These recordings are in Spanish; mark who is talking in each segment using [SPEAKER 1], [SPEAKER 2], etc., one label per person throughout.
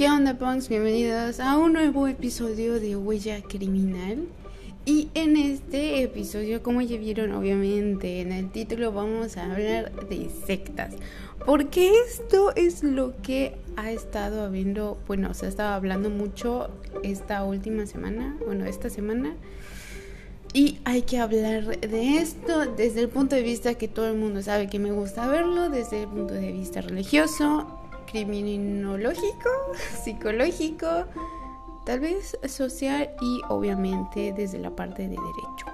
[SPEAKER 1] ¿Qué onda, punks? Bienvenidos a un nuevo episodio de Huella Criminal. Y en este episodio, como ya vieron obviamente en el título, vamos a hablar de sectas. Porque esto es lo que ha estado habiendo, bueno, se ha estado hablando mucho esta última semana, bueno, esta semana. Y hay que hablar de esto desde el punto de vista que todo el mundo sabe que me gusta verlo, desde el punto de vista religioso, criminológico, psicológico, tal vez social y obviamente desde la parte de derecho.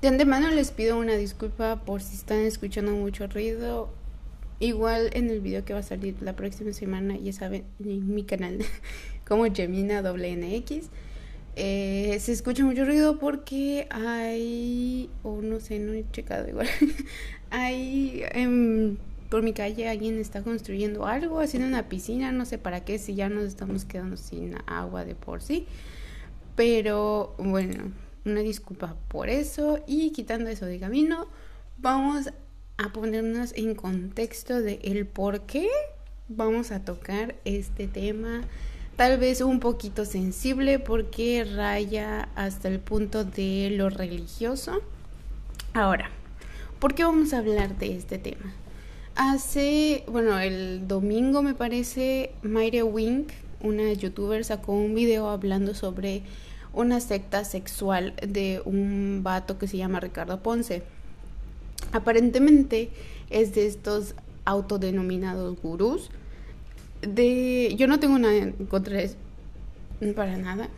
[SPEAKER 1] De antemano les pido una disculpa por si están escuchando mucho ruido. Igual en el video que va a salir la próxima semana, ya saben, en mi canal como Gemina WNX. Eh, se escucha mucho ruido porque hay, o no sé, no he checado igual, hay por mi calle alguien está construyendo algo, haciendo una piscina, no sé para qué, si ya nos estamos quedando sin agua de por sí. Pero bueno, una disculpa por eso y quitando eso de camino, vamos a ponernos en contexto de el por qué vamos a tocar este tema tal vez un poquito sensible porque raya hasta el punto de lo religioso. Ahora, ¿por qué vamos a hablar de este tema? Hace, bueno, el domingo me parece, Mayre Wink, una youtuber, sacó un video hablando sobre una secta sexual de un vato que se llama Ricardo Ponce. Aparentemente es de estos autodenominados gurús de yo no tengo nada en contra eso, para nada.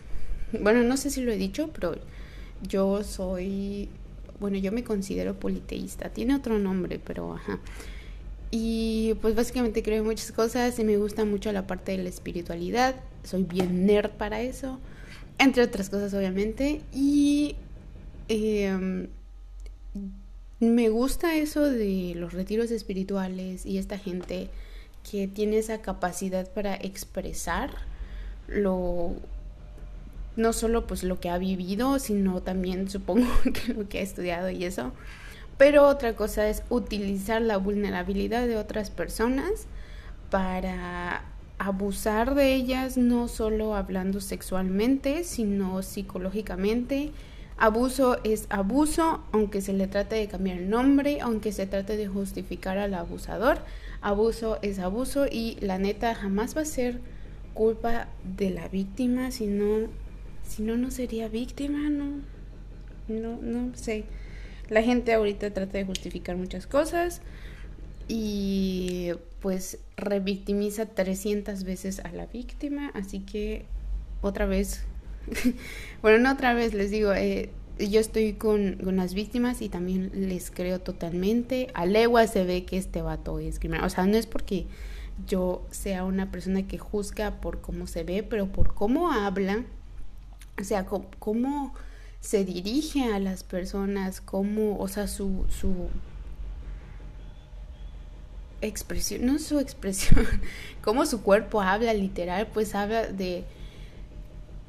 [SPEAKER 1] Bueno, no sé si lo he dicho, pero yo soy, bueno, yo me considero politeísta. Tiene otro nombre, pero ajá. Y pues básicamente creo en muchas cosas y me gusta mucho la parte de la espiritualidad. Soy bien nerd para eso, entre otras cosas obviamente. Y em, me gusta eso de los retiros espirituales y esta gente que tiene esa capacidad para expresar lo no solo pues lo que ha vivido, sino también supongo que lo que ha estudiado y eso. Pero otra cosa es utilizar la vulnerabilidad de otras personas para abusar de ellas, no solo hablando sexualmente, sino psicológicamente. Abuso es abuso, aunque se le trate de cambiar el nombre, aunque se trate de justificar al abusador abuso es abuso y la neta jamás va a ser culpa de la víctima, si no, si no, no sería víctima, no, no, no sé. La gente ahorita trata de justificar muchas cosas y pues revictimiza 300 veces a la víctima, así que otra vez, bueno, no otra vez les digo, eh, yo estoy con, las víctimas y también les creo totalmente. A legua se ve que este vato es criminal. O sea, no es porque yo sea una persona que juzga por cómo se ve, pero por cómo habla. O sea, cómo, se dirige a las personas, cómo, o sea, su, su expresión, no su expresión, cómo su cuerpo habla literal, pues habla de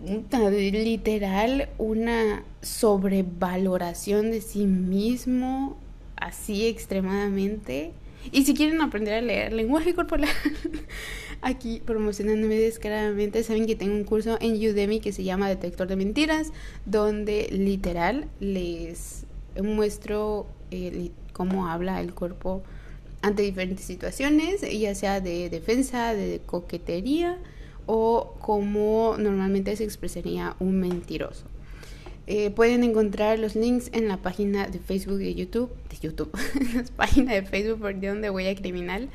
[SPEAKER 1] literal una sobrevaloración de sí mismo así extremadamente. Y si quieren aprender a leer lenguaje corporal, aquí promocionándome descaradamente, saben que tengo un curso en Udemy que se llama Detector de Mentiras, donde literal les muestro eh, cómo habla el cuerpo ante diferentes situaciones, ya sea de defensa, de coquetería, o cómo normalmente se expresaría un mentiroso. Eh, pueden encontrar los links en la página de Facebook de YouTube, de YouTube, en la página de Facebook, perdón, de Huella Criminal,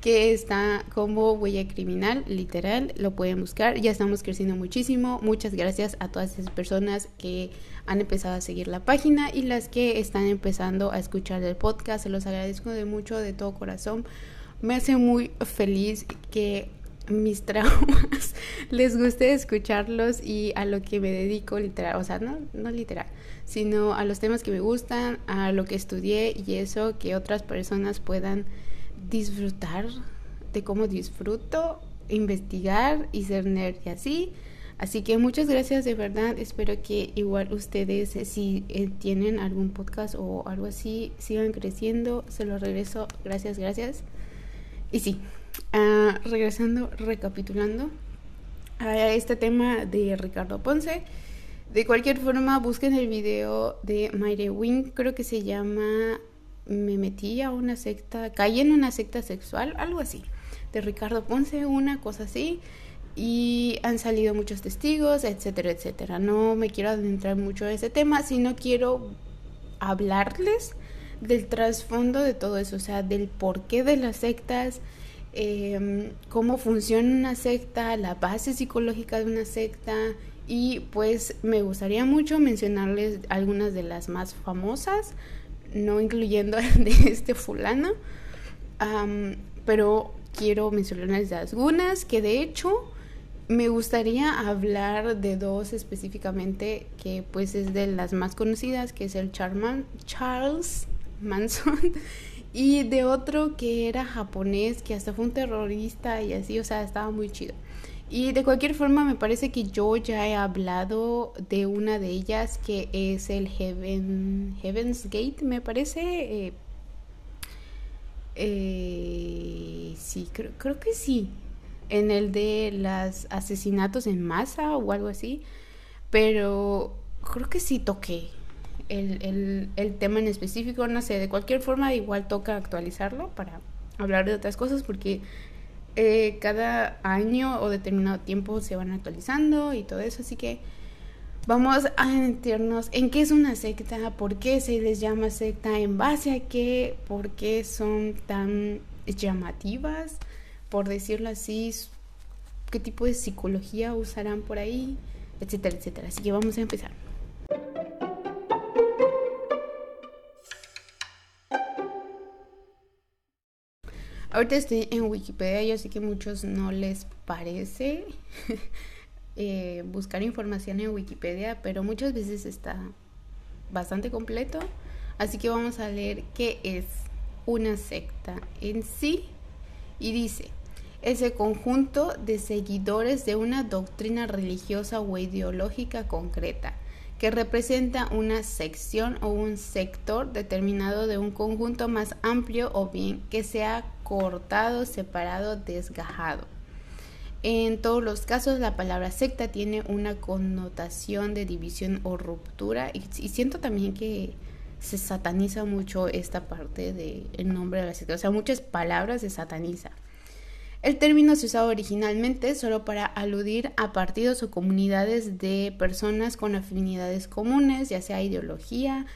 [SPEAKER 1] que está como Huella Criminal, literal, lo pueden buscar. Ya estamos creciendo muchísimo. Muchas gracias a todas esas personas que han empezado a seguir la página y las que están empezando a escuchar el podcast. Se los agradezco de mucho, de todo corazón. Me hace muy feliz que mis traumas les guste escucharlos y a lo que me dedico literal, o sea, no, no literal, sino a los temas que me gustan, a lo que estudié y eso, que otras personas puedan disfrutar de cómo disfruto, investigar y ser nerd y así. Así que muchas gracias de verdad. Espero que igual ustedes, eh, si eh, tienen algún podcast o algo así, sigan creciendo. Se lo regreso. Gracias, gracias. Y sí, ah, regresando, recapitulando a este tema de Ricardo Ponce. De cualquier forma, busquen el video de Mayre Wing, creo que se llama Me metí a una secta, caí en una secta sexual, algo así. De Ricardo Ponce, una cosa así y han salido muchos testigos, etcétera, etcétera. No me quiero adentrar mucho en ese tema, sino quiero hablarles del trasfondo de todo eso, o sea, del porqué de las sectas, em, cómo funciona una secta, la base psicológica de una secta y pues me gustaría mucho mencionarles algunas de las más famosas, no incluyendo de este fulano, pero quiero mencionarles algunas que de hecho me gustaría hablar de dos específicamente que pues es de las más conocidas, que es el Charles Manson y de otro que era japonés, que hasta fue un terrorista y así, o sea, estaba muy chido. Y de cualquier forma me parece que yo ya he hablado de una de ellas que es el Heaven, Heaven's Gate, me parece. Eh, eh, sí, creo, creo que sí en el de los asesinatos en masa o algo así, pero creo que sí toqué el, tema en específico, no sé, de cualquier forma igual toca actualizarlo para hablar de otras cosas porque eh, cada año o determinado tiempo se van actualizando y todo eso, así que vamos a meternos en qué es una secta, por qué se les llama secta, en base a qué, por qué son tan llamativas por decirlo así, qué tipo de psicología usarán por ahí, etcétera, etcétera. Así que vamos a empezar. Ahorita estoy en Wikipedia, yo sé que a muchos no les parece eh, buscar información en Wikipedia, pero muchas veces está bastante completo. Así que vamos a leer qué es una secta en sí y dice, ese conjunto de seguidores de una doctrina religiosa o ideológica concreta, que representa una sección o un sector determinado de un conjunto más amplio o bien que sea cortado, separado, desgajado. En todos los casos la palabra secta tiene una connotación de división o ruptura y, siento también que se sataniza mucho esta parte del nombre de la secta. O sea, muchas palabras se sataniza. El término se usaba originalmente solo para aludir a partidos o comunidades de personas con afinidades comunes, ya sea ideología,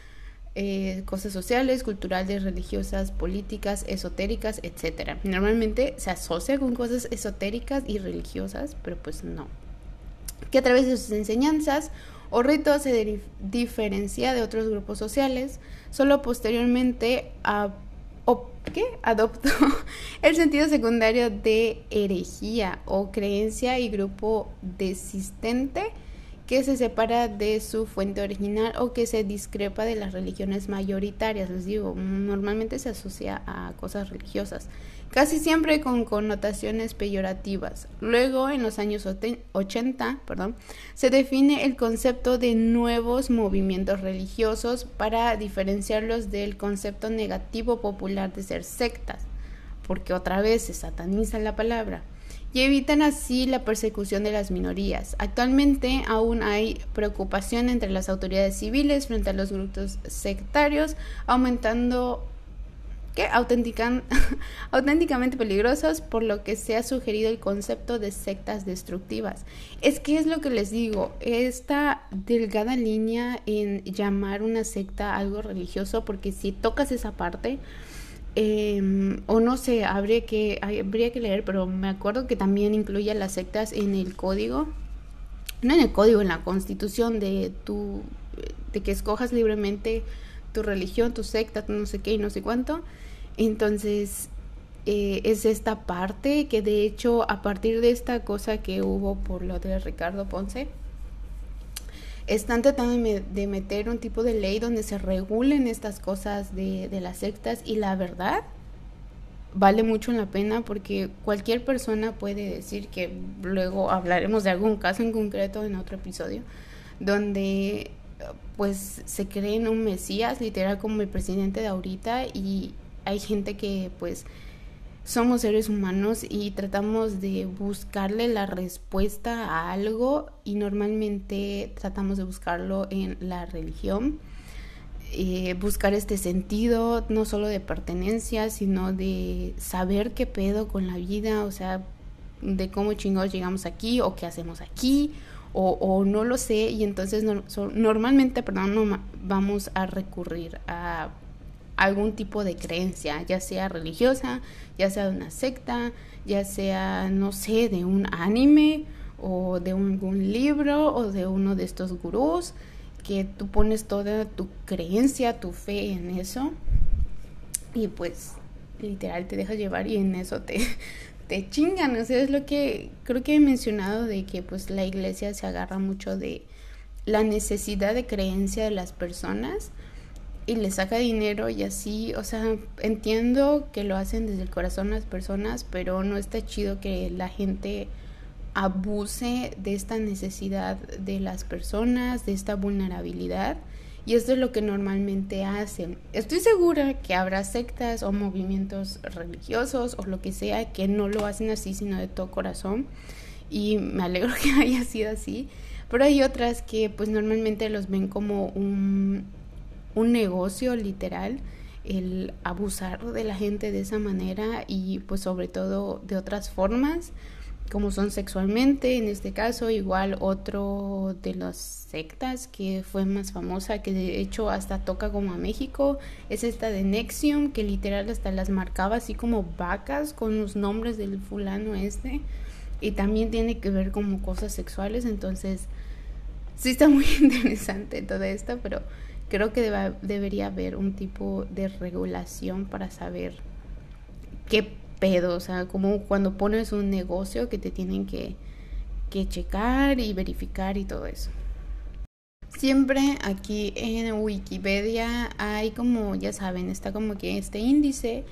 [SPEAKER 1] eh, cosas sociales, culturales, religiosas, políticas, esotéricas, etc. Normalmente se asocia con cosas esotéricas y religiosas, pero pues no. Que a través de sus enseñanzas o ritos se diferencia de otros grupos sociales, solo posteriormente a adoptó el sentido secundario de herejía o creencia y grupo desistente que se separa de su fuente original o que se discrepa de las religiones mayoritarias. Les digo, normalmente se asocia a cosas religiosas, casi siempre con connotaciones peyorativas. Luego, en los años 80, perdón, se define el concepto de nuevos movimientos religiosos para diferenciarlos del concepto negativo popular de ser sectas, porque otra vez se sataniza la palabra y evitan así la persecución de las minorías. Actualmente aún hay preocupación entre las autoridades civiles frente a los grupos sectarios, aumentando ¿qué? auténticamente peligrosos, por lo que se ha sugerido el concepto de sectas destructivas. Es que es lo que les digo, esta delgada línea en llamar una secta algo religioso, porque si tocas esa parte, Em, o no sé, habría que, habría que leer, pero me acuerdo que también incluye las sectas en el código, no en el código, en la constitución de tu, de que escojas libremente tu religión, tu secta, no sé qué y no sé cuánto. Entonces, eh, es esta parte que de hecho a partir de esta cosa que hubo por lo de Ricardo Ponce, están tratando de meter un tipo de ley donde se regulen estas cosas de, las sectas y la verdad vale mucho la pena porque cualquier persona puede decir que luego hablaremos de algún caso en concreto en otro episodio donde pues se creen un mesías literal como el presidente de ahorita y hay gente que pues somos seres humanos y tratamos de buscarle la respuesta a algo y normalmente tratamos de buscarlo en la religión. Eh, buscar este sentido no solo de pertenencia, sino de saber qué pedo con la vida, o sea, de cómo chingados llegamos aquí o qué hacemos aquí o, no lo sé y entonces normalmente, perdón, no vamos a recurrir a algún tipo de creencia, ya sea religiosa, ya sea de una secta, ya sea, no sé, de un anime o de algún libro o de uno de estos gurús, que tú pones toda tu creencia, tu fe en eso y pues literal te dejas llevar y en eso te, te chingan. O sea, es lo que creo que he mencionado de que pues la iglesia se agarra mucho de la necesidad de creencia de las personas y le saca dinero y así, o sea, entiendo que lo hacen desde el corazón las personas, pero no está chido que la gente abuse de esta necesidad de las personas, de esta vulnerabilidad. Y esto es lo que normalmente hacen. Estoy segura que habrá sectas o movimientos religiosos o lo que sea que no lo hacen así, sino de todo corazón. Y me alegro que haya sido así. Pero hay otras que pues normalmente los ven como un, un negocio literal el abusar de la gente de esa manera y pues sobre todo de otras formas como son sexualmente en este caso igual otro de las sectas que fue más famosa que de hecho hasta toca como a México es esta de Nexium que literal hasta las marcaba así como vacas con los nombres del fulano este y también tiene que ver como cosas sexuales. Entonces sí está muy interesante todo esto pero creo que debería haber un tipo de regulación para saber qué pedo, o sea, como cuando pones un negocio que te tienen que, que checar y verificar y todo eso. Siempre aquí en Wikipedia hay como, ya saben, está como que este índice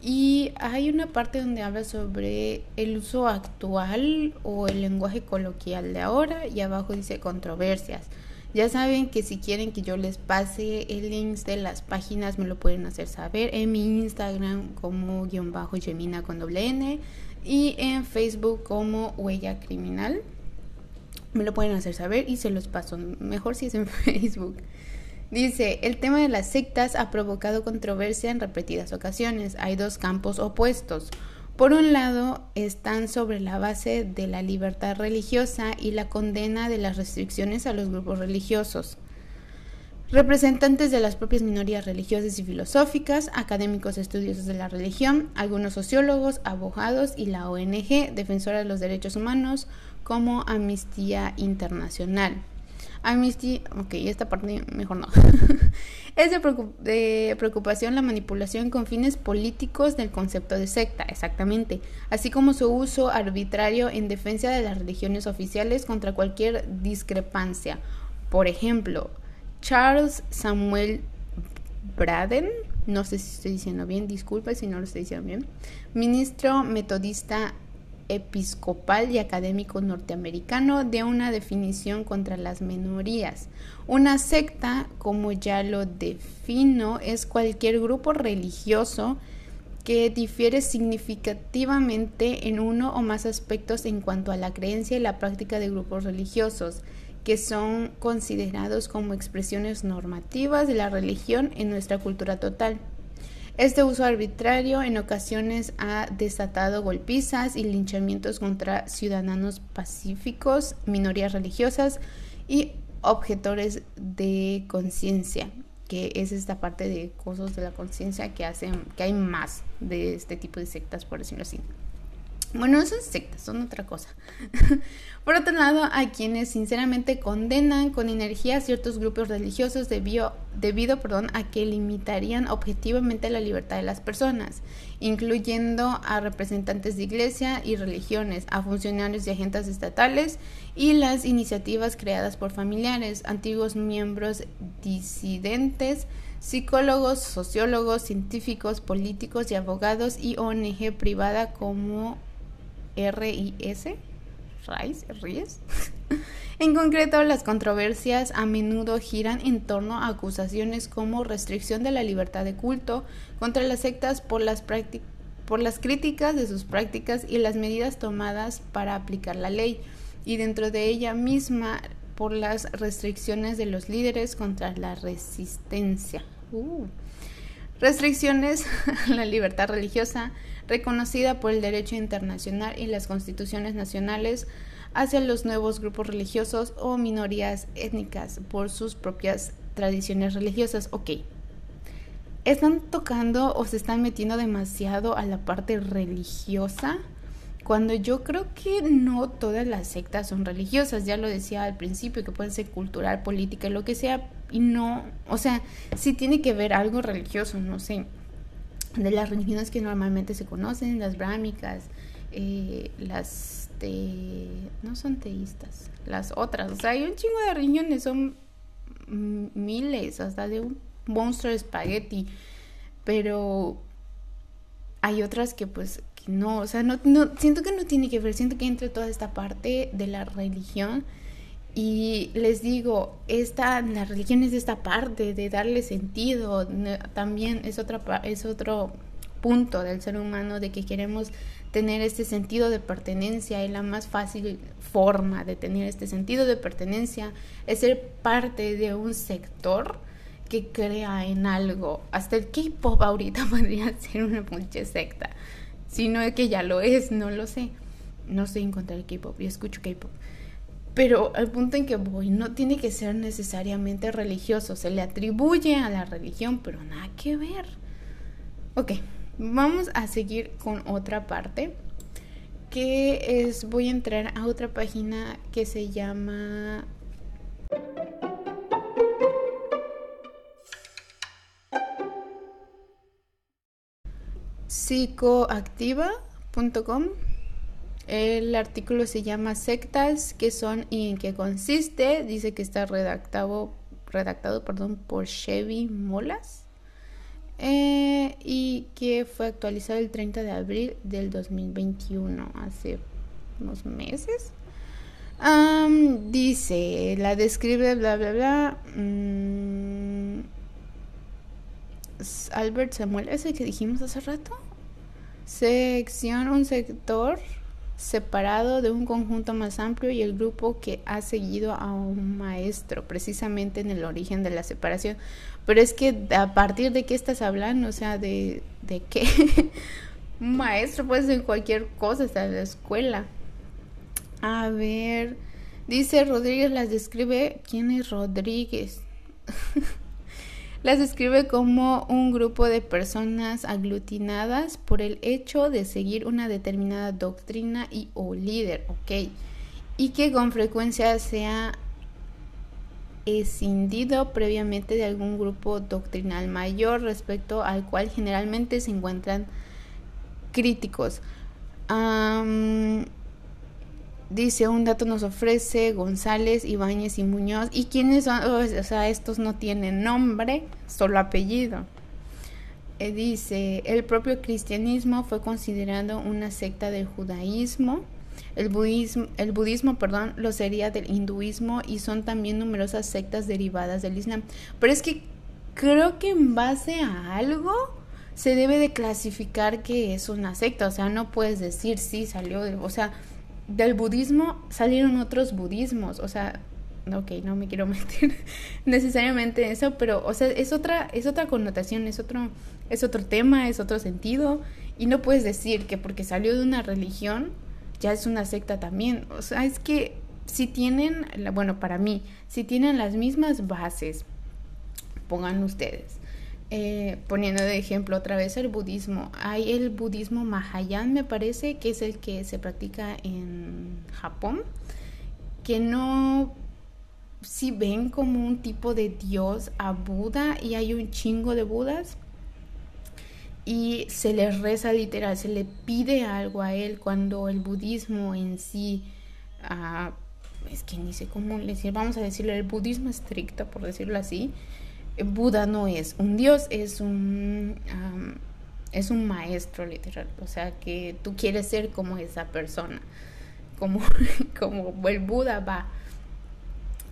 [SPEAKER 1] y hay una parte donde habla sobre el uso actual o el lenguaje coloquial de ahora y abajo dice controversias. Ya saben que si quieren que yo les pase el link de las páginas me lo pueden hacer saber en mi Instagram como guion bajo Gemina con doble N y en Facebook como Huella Criminal. Me lo pueden hacer saber y se los paso. Mejor si es en Facebook. Dice, el tema de las sectas ha provocado controversia en repetidas ocasiones. Hay dos campos opuestos. Por un lado, están sobre la base de la libertad religiosa y la condena de las restricciones a los grupos religiosos. Representantes de las propias minorías religiosas y filosóficas, académicos estudiosos de la religión, algunos sociólogos, abogados y la ONG, defensora de los derechos humanos, como Amnistía Internacional. Amnesty, ok, esta parte mejor no. es de, preocupación la manipulación con fines políticos del concepto de secta, exactamente, así como su uso arbitrario en defensa de las religiones oficiales contra cualquier discrepancia. Por ejemplo, Charles Samuel Braden, no sé si estoy diciendo bien, disculpe si no lo estoy diciendo bien, ministro metodista episcopal y académico norteamericano de una definición contra las minorías. Una secta, como ya lo defino, es cualquier grupo religioso que difiere significativamente en uno o más aspectos en cuanto a la creencia y la práctica de grupos religiosos, que son considerados como expresiones normativas de la religión en nuestra cultura total. Este uso arbitrario en ocasiones ha desatado golpizas y linchamientos contra ciudadanos pacíficos, minorías religiosas y objetores de conciencia, que es esta parte de cosas de la conciencia que hacen que hay más de este tipo de sectas, por decirlo así. Bueno, esas sectas son otra cosa. Por otro lado, hay quienes sinceramente condenan con energía ciertos grupos religiosos debido, debido perdón, a que limitarían objetivamente la libertad de las personas, incluyendo a representantes de iglesia y religiones, a funcionarios y agentes estatales y las iniciativas creadas por familiares, antiguos miembros disidentes, psicólogos, sociólogos, científicos, políticos y abogados y ONG privada como RIS, RIS, RIS. en concreto, las controversias a menudo giran en torno a acusaciones como restricción de la libertad de culto contra las sectas por las por las críticas de sus prácticas y las medidas tomadas para aplicar la ley, y dentro de ella misma por las restricciones de los líderes contra la resistencia. Uh. Restricciones a la libertad religiosa reconocida por el derecho internacional y las constituciones nacionales hacia los nuevos grupos religiosos o minorías étnicas por sus propias tradiciones religiosas. Ok. ¿Están tocando o se están metiendo demasiado a la parte religiosa? Cuando yo creo que no todas las sectas son religiosas, ya lo decía al principio, que pueden ser cultural, política, lo que sea, y no, o sea, sí tiene que ver algo religioso, no sé, de las religiones que normalmente se conocen, las brámicas, eh, las de, no son teístas, las otras, o sea, hay un chingo de religiones, son miles, hasta de un monstruo de espagueti, pero hay otras que pues no, o sea, no, no, siento que no tiene que ver, siento que entre toda esta parte de la religión y les digo, esta, la religión es esta parte de darle sentido, también es, otra, es otro punto del ser humano de que queremos tener este sentido de pertenencia y la más fácil forma de tener este sentido de pertenencia es ser parte de un sector que crea en algo. Hasta el K-pop ahorita podría ser una mucha secta. Si no es que ya lo es, no lo sé. No sé encontrar K-pop, yo escucho K-pop. Pero al punto en que voy, no tiene que ser necesariamente religioso. Se le atribuye a la religión, pero nada que ver. Ok, vamos a seguir con otra parte. Que es, voy a entrar a otra página que se llama psicoactiva.com. El artículo se llama Sectas, qué son y en qué consiste. Dice que está redactado, redactado perdón, por Chevy Molas eh, y que fue actualizado el 30 de abril del 2021, hace unos meses. dice, la describe, bla, bla, bla. Mm, Albert Samuel, ese que dijimos hace rato. Sección, un sector separado de un conjunto más amplio y el grupo que ha seguido a un maestro, precisamente en el origen de la separación. Pero es que a partir de qué estás hablando, o sea, de, de qué un maestro puede ser cualquier cosa, hasta la escuela. A ver, dice Rodríguez, las describe. ¿Quién es Rodríguez? las describe como un grupo de personas aglutinadas por el hecho de seguir una determinada doctrina y o líder, ¿ok? Y que con frecuencia sea escindido previamente de algún grupo doctrinal mayor respecto al cual generalmente se encuentran críticos. Dice, un dato nos ofrece González, Ibáñez y Muñoz. ¿Y quiénes son? O sea, estos no tienen nombre, solo apellido. Eh, dice, el propio cristianismo fue considerado una secta del judaísmo. El budismo, el budismo, perdón, lo sería del hinduismo y son también numerosas sectas derivadas del islam. Pero es que creo que en base a algo se debe de clasificar que es una secta. O sea, no puedes decir sí salió, de, o sea, del budismo salieron otros budismos, o sea, ok, no me quiero meter necesariamente en eso, pero, o sea, es otra, es otra connotación, es otro, es otro tema, es otro sentido, y no puedes decir que porque salió de una religión ya es una secta también, o sea, es que si tienen, bueno, para mí, si tienen las mismas bases, pongan ustedes, eh, poniendo de ejemplo otra vez el budismo, hay el budismo Mahayana, me parece, que es el que se practica en Japón, que no si ven como un tipo de dios a Buda y hay un chingo de Budas y se le reza literal, se le pide algo a él cuando el budismo en sí, uh, es que ni sé cómo decir, vamos a decirlo, el budismo estricto, por decirlo así, Buda no es un dios, es un, es un maestro literal. O sea, que tú quieres ser como esa persona, como, como el Buda va.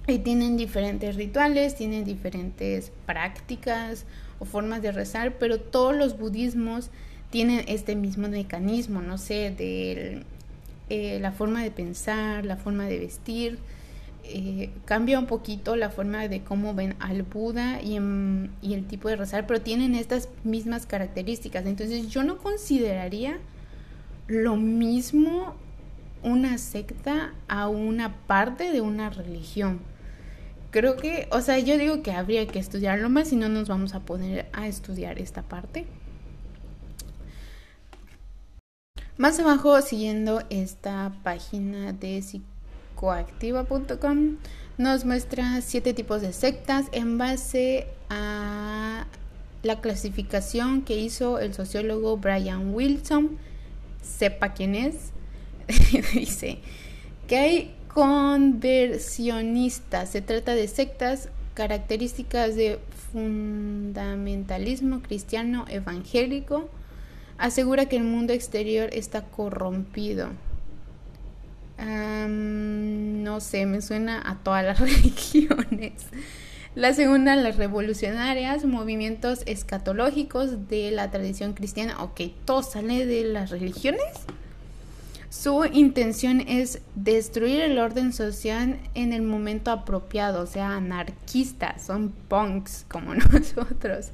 [SPEAKER 1] Y tienen diferentes rituales, tienen diferentes prácticas o formas de rezar, pero todos los budismos tienen este mismo mecanismo, no sé, de eh, la forma de pensar, la forma de vestir, eh, cambia un poquito la forma de cómo ven al Buda y, el tipo de rezar, pero tienen estas mismas características. Entonces yo no consideraría lo mismo una secta a una parte de una religión. Creo que, o sea, yo digo que habría que estudiarlo más si no nos vamos a poner a estudiar esta parte. Más abajo, siguiendo esta página de psicología coactiva.com nos muestra siete tipos de sectas en base a la clasificación que hizo el sociólogo Brian Wilson, sepa quién es, dice que hay conversionistas, se trata de sectas características de fundamentalismo cristiano evangélico, asegura que el mundo exterior está corrompido no sé, me suena a todas las religiones. La segunda, las revolucionarias, movimientos escatológicos de la tradición cristiana. Ok, todo sale de las religiones. Su intención es destruir el orden social en el momento apropiado, o sea, anarquistas, son punks como nosotros.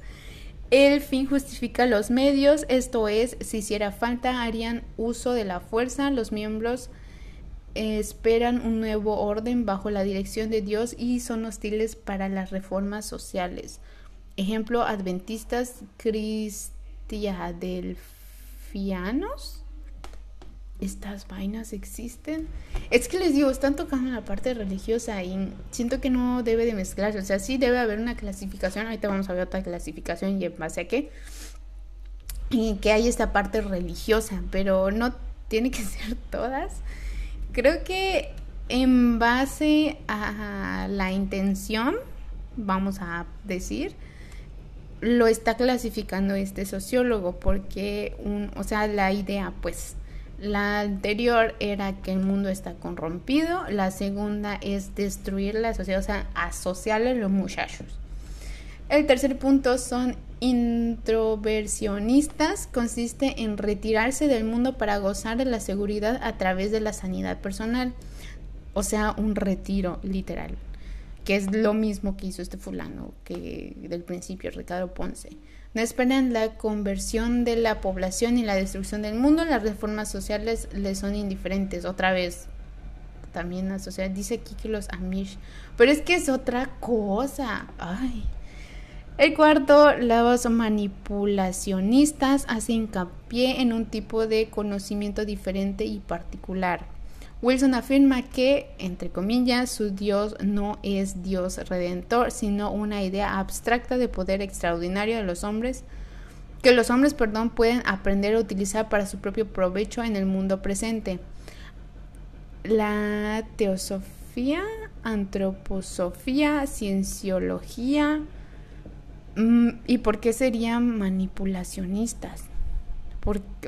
[SPEAKER 1] El fin justifica los medios, esto es, si hiciera falta, harían uso de la fuerza los miembros esperan un nuevo orden bajo la dirección de Dios y son hostiles para las reformas sociales. Ejemplo, adventistas cristiadelfianos. Estas vainas existen. Es que les digo, están tocando la parte religiosa y siento que no debe de mezclarse. O sea, sí debe haber una clasificación. Ahorita vamos a ver otra clasificación y en base a qué. Que hay esta parte religiosa, pero no tiene que ser todas. Creo que en base a la intención, vamos a decir, lo está clasificando este sociólogo porque, un, o sea, la idea, pues, la anterior era que el mundo está corrompido, la segunda es destruir la sociedad, o sea, asociarle a los muchachos. El tercer punto son introversionistas, consiste en retirarse del mundo para gozar de la seguridad a través de la sanidad personal, o sea, un retiro literal, que es lo mismo que hizo este fulano que del principio, Ricardo Ponce. No esperan la conversión de la población y la destrucción del mundo, las reformas sociales les son indiferentes, otra vez. También la sociedad dice aquí que los Amish, pero es que es otra cosa. Ay, el cuarto, los manipulacionistas hacen hincapié en un tipo de conocimiento diferente y particular. Wilson afirma que, entre comillas, su Dios no es Dios redentor, sino una idea abstracta de poder extraordinario de los hombres, que los hombres, perdón, pueden aprender a utilizar para su propio provecho en el mundo presente. La teosofía, antroposofía, cienciología, ¿Y por qué serían manipulacionistas?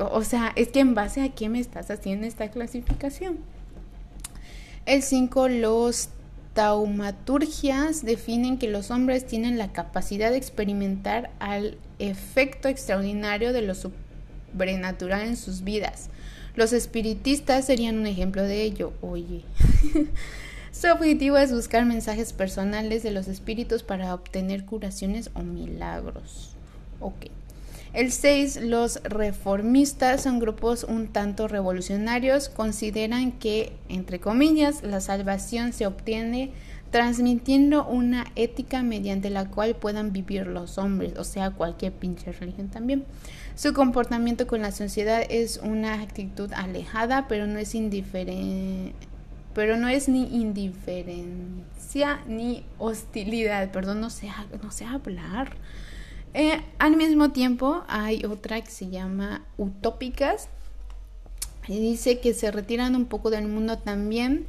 [SPEAKER 1] o sea, es que en base a qué me estás haciendo esta clasificación. El 5, los taumaturgias definen que los hombres tienen la capacidad de experimentar al efecto extraordinario de lo sobrenatural en sus vidas. Los espiritistas serían un ejemplo de ello. Oye. Su objetivo es buscar mensajes personales de los espíritus para obtener curaciones o milagros. Ok. El 6. Los reformistas son grupos un tanto revolucionarios. Consideran que, entre comillas, la salvación se obtiene transmitiendo una ética mediante la cual puedan vivir los hombres, o sea, cualquier pinche religión también. Su comportamiento con la sociedad es una actitud alejada, pero no es indiferente pero no es ni indiferencia ni hostilidad, perdón, no sé, no sé hablar. Eh, al mismo tiempo hay otra que se llama utópicas y dice que se retiran un poco del mundo también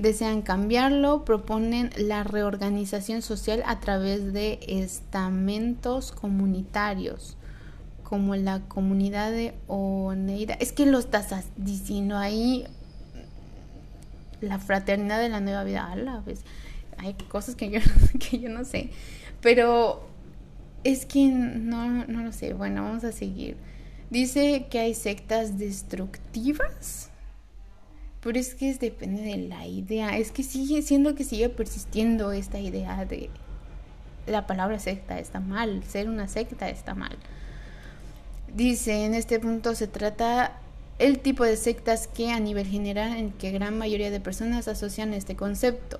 [SPEAKER 1] desean cambiarlo, proponen la reorganización social a través de estamentos comunitarios, como la comunidad de Oneida. Es que lo estás diciendo ahí, la fraternidad de la nueva vida, a la vez. Hay cosas que yo, que yo no sé, pero es que no, no lo sé. Bueno, vamos a seguir. Dice que hay sectas destructivas pero es que depende de la idea. Es que sigue siendo que sigue persistiendo esta idea de la palabra secta está mal, ser una secta está mal. Dice, en este punto se trata el tipo de sectas que a nivel general en que gran mayoría de personas asocian este concepto.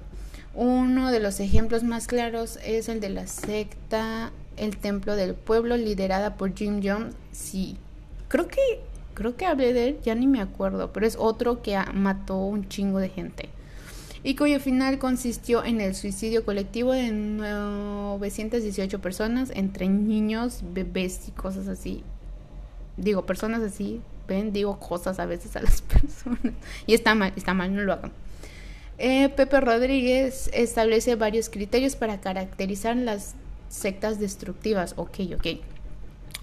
[SPEAKER 1] Uno de los ejemplos más claros es el de la secta El Templo del Pueblo liderada por Jim Jones. Sí, creo que creo que hablé de él, ya ni me acuerdo, pero es otro que mató un chingo de gente y cuyo final consistió en el suicidio colectivo de 918 personas, entre niños, bebés y cosas así. Digo, personas así, ven, digo cosas a veces a las personas. Y está mal, está mal, no lo hagan. Eh, Pepe Rodríguez establece varios criterios para caracterizar las sectas destructivas. Ok, ok.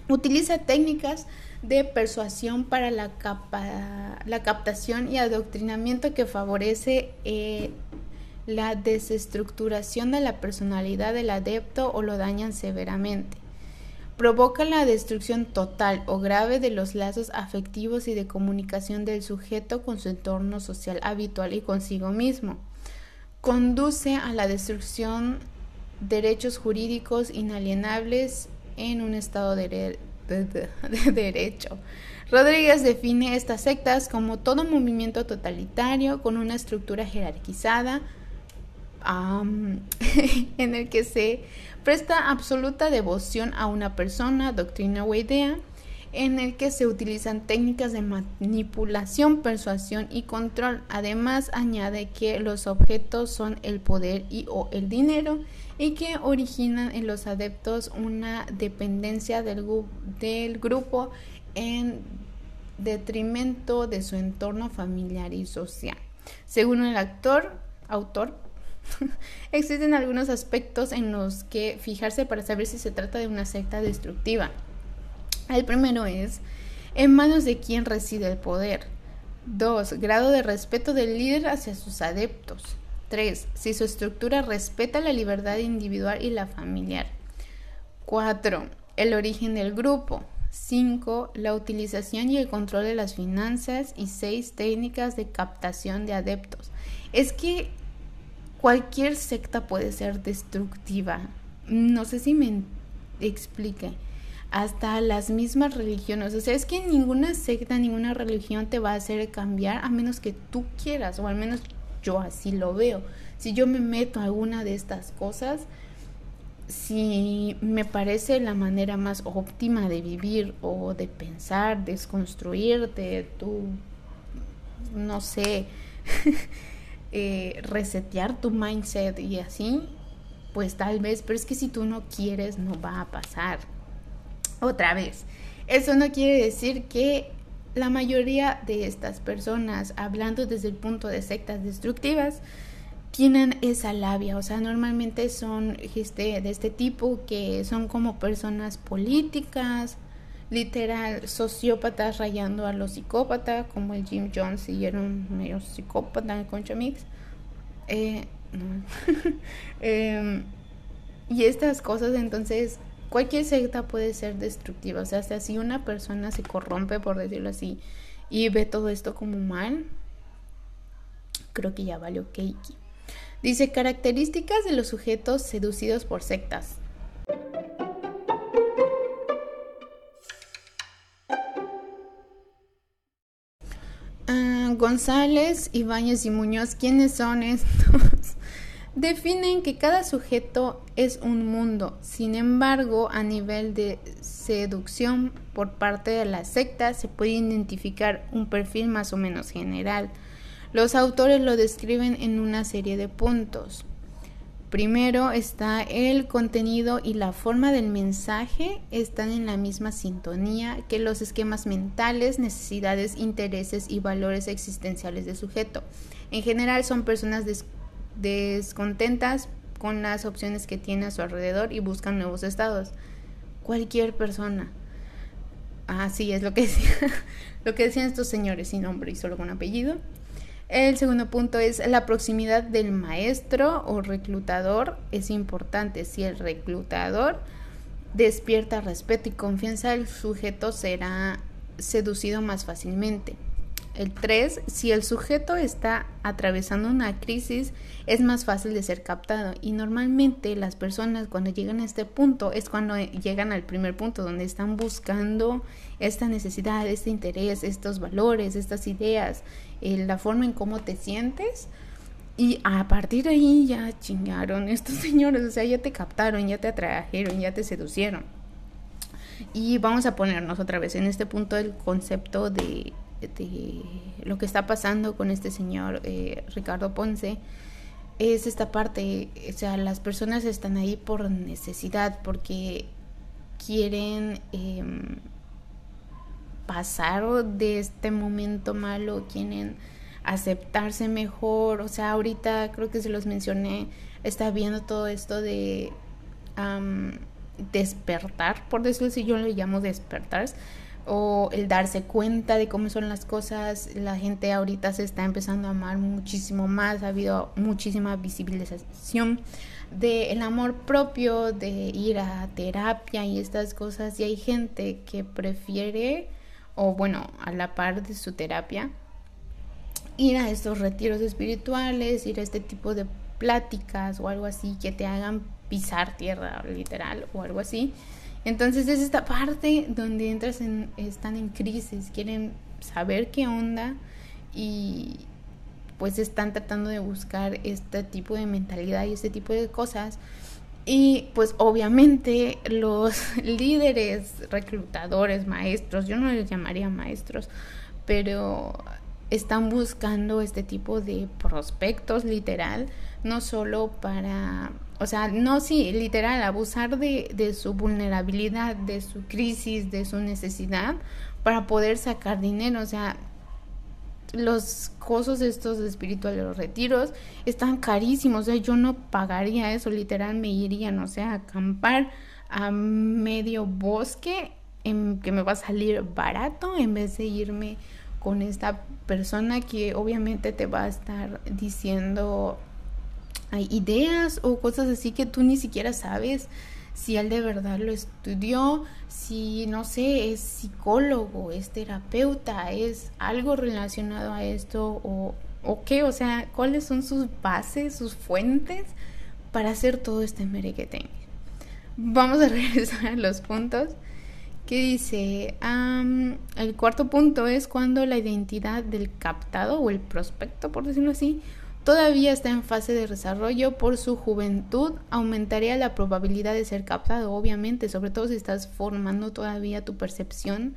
[SPEAKER 1] Utiliza técnicas de persuasión para la, la captación y adoctrinamiento que favorece eh, la desestructuración de la personalidad del adepto o lo dañan severamente. Provoca la destrucción total o grave de los lazos afectivos y de comunicación del sujeto con su entorno social habitual y consigo mismo. Conduce a la destrucción de derechos jurídicos inalienables en un estado de, de, derecho. Rodríguez define estas sectas como todo movimiento totalitario con una estructura jerarquizada en el que se presta absoluta devoción a una persona, doctrina o idea, en el que se utilizan técnicas de manipulación, persuasión y control. Además, añade que los objetos son el poder y o el dinero y que originan en los adeptos una dependencia del, grupo en detrimento de su entorno familiar y social. Según el actor, autor, existen algunos aspectos en los que fijarse para saber si se trata de una secta destructiva. El primero es, en manos de quién reside el poder. 2. Grado de respeto del líder hacia sus adeptos. 3. Si su estructura respeta la libertad individual y la familiar. 4. El origen del grupo. 5. La utilización y el control de las finanzas. Y 6. Técnicas de captación de adeptos. Es que cualquier secta puede ser destructiva. No sé si me explique. Hasta las mismas religiones. O sea, es que ninguna secta, ninguna religión te va a hacer cambiar a menos que tú quieras, o al menos yo así lo veo. Si yo me meto a alguna de estas cosas, si me parece la manera más óptima de vivir o de pensar, desconstruirte, tú, no sé, eh, resetear tu mindset y así, pues tal vez, pero es que si tú no quieres, no va a pasar. Otra vez, eso no quiere decir que la mayoría de estas personas, hablando desde el punto de sectas destructivas, tienen esa labia, o sea, normalmente son este, de este tipo que son como personas políticas, literal, sociópatas rayando a los psicópatas, como el Jim Jones y era un medio psicópata en Concha Mix. Eh, em, y estas cosas, entonces, cualquier secta puede ser destructiva. O sea, si una persona se corrompe, por decirlo así, y ve todo esto como mal, creo que ya valió Keiki. Dice características de los sujetos seducidos por sectas. Ah, González, Ibáñez y Muñoz, ¿quiénes son estos? definen que cada sujeto es un mundo. Sin embargo, a nivel de seducción por parte de la secta se puede identificar un perfil más o menos general. Los autores lo describen en una serie de puntos. Primero está el contenido y la forma del mensaje están en la misma sintonía que los esquemas mentales, necesidades, intereses y valores existenciales del sujeto. En general son personas descontentas con las opciones que tiene a su alrededor y buscan nuevos estados. Cualquier persona. Así es lo que decía, lo que decían estos señores sin nombre y solo con apellido. El segundo punto es la proximidad del maestro o reclutador es importante. Si el reclutador despierta respeto y confianza, el sujeto será seducido más fácilmente. El 3, si el sujeto está atravesando una crisis, es más fácil de ser captado. Y normalmente las personas cuando llegan a este punto es cuando llegan al primer punto, donde están buscando esta necesidad, este interés, estos valores, estas ideas, eh, la forma en cómo te sientes. Y a partir de ahí ya chingaron estos señores, o sea, ya te captaron, ya te atrajeron, ya te seducieron. Y vamos a ponernos otra vez en este punto el concepto de de lo que está pasando con este señor eh, Ricardo Ponce es esta parte, o sea, las personas están ahí por necesidad, porque quieren em, pasar de este momento malo, quieren aceptarse mejor, o sea, ahorita creo que se los mencioné, está viendo todo esto de despertar, por decirlo así, yo le llamo despertar, o el darse cuenta de cómo son las cosas. La gente ahorita se está empezando a amar muchísimo más, ha habido muchísima visibilización del amor propio, de ir a terapia y estas cosas. Y hay gente que prefiere, o bueno, a la par de su terapia, ir a estos retiros espirituales, ir a este tipo de pláticas o algo así que te hagan pisar tierra literal o algo así entonces es esta parte donde entras en, están en crisis, quieren saber qué onda y pues están tratando de buscar este tipo de mentalidad y este tipo de cosas. Y pues obviamente los líderes, reclutadores, maestros, yo no les llamaría maestros, pero están buscando este tipo de prospectos literal, no solo para o sea, no, sí, literal, abusar de, de su vulnerabilidad, de su crisis, de su necesidad para poder sacar dinero. O sea, los costos estos espirituales, los retiros, están carísimos. O sea, yo no pagaría eso, literal, me iría, no sé, a acampar a medio bosque en que me va a salir barato en vez de irme con esta persona que obviamente te va a estar diciendo hay ideas o cosas así que tú ni siquiera sabes si él de verdad lo estudió, si no sé, es psicólogo, es terapeuta, es algo relacionado a esto o, o qué, o sea, cuáles son sus bases, sus fuentes para hacer todo este merequetengue. Vamos a regresar a los puntos que dice, el cuarto punto es cuando la identidad del captado o el prospecto, por decirlo así, todavía está en fase de desarrollo por su juventud, aumentaría la probabilidad de ser captado, obviamente, sobre todo si estás formando todavía tu percepción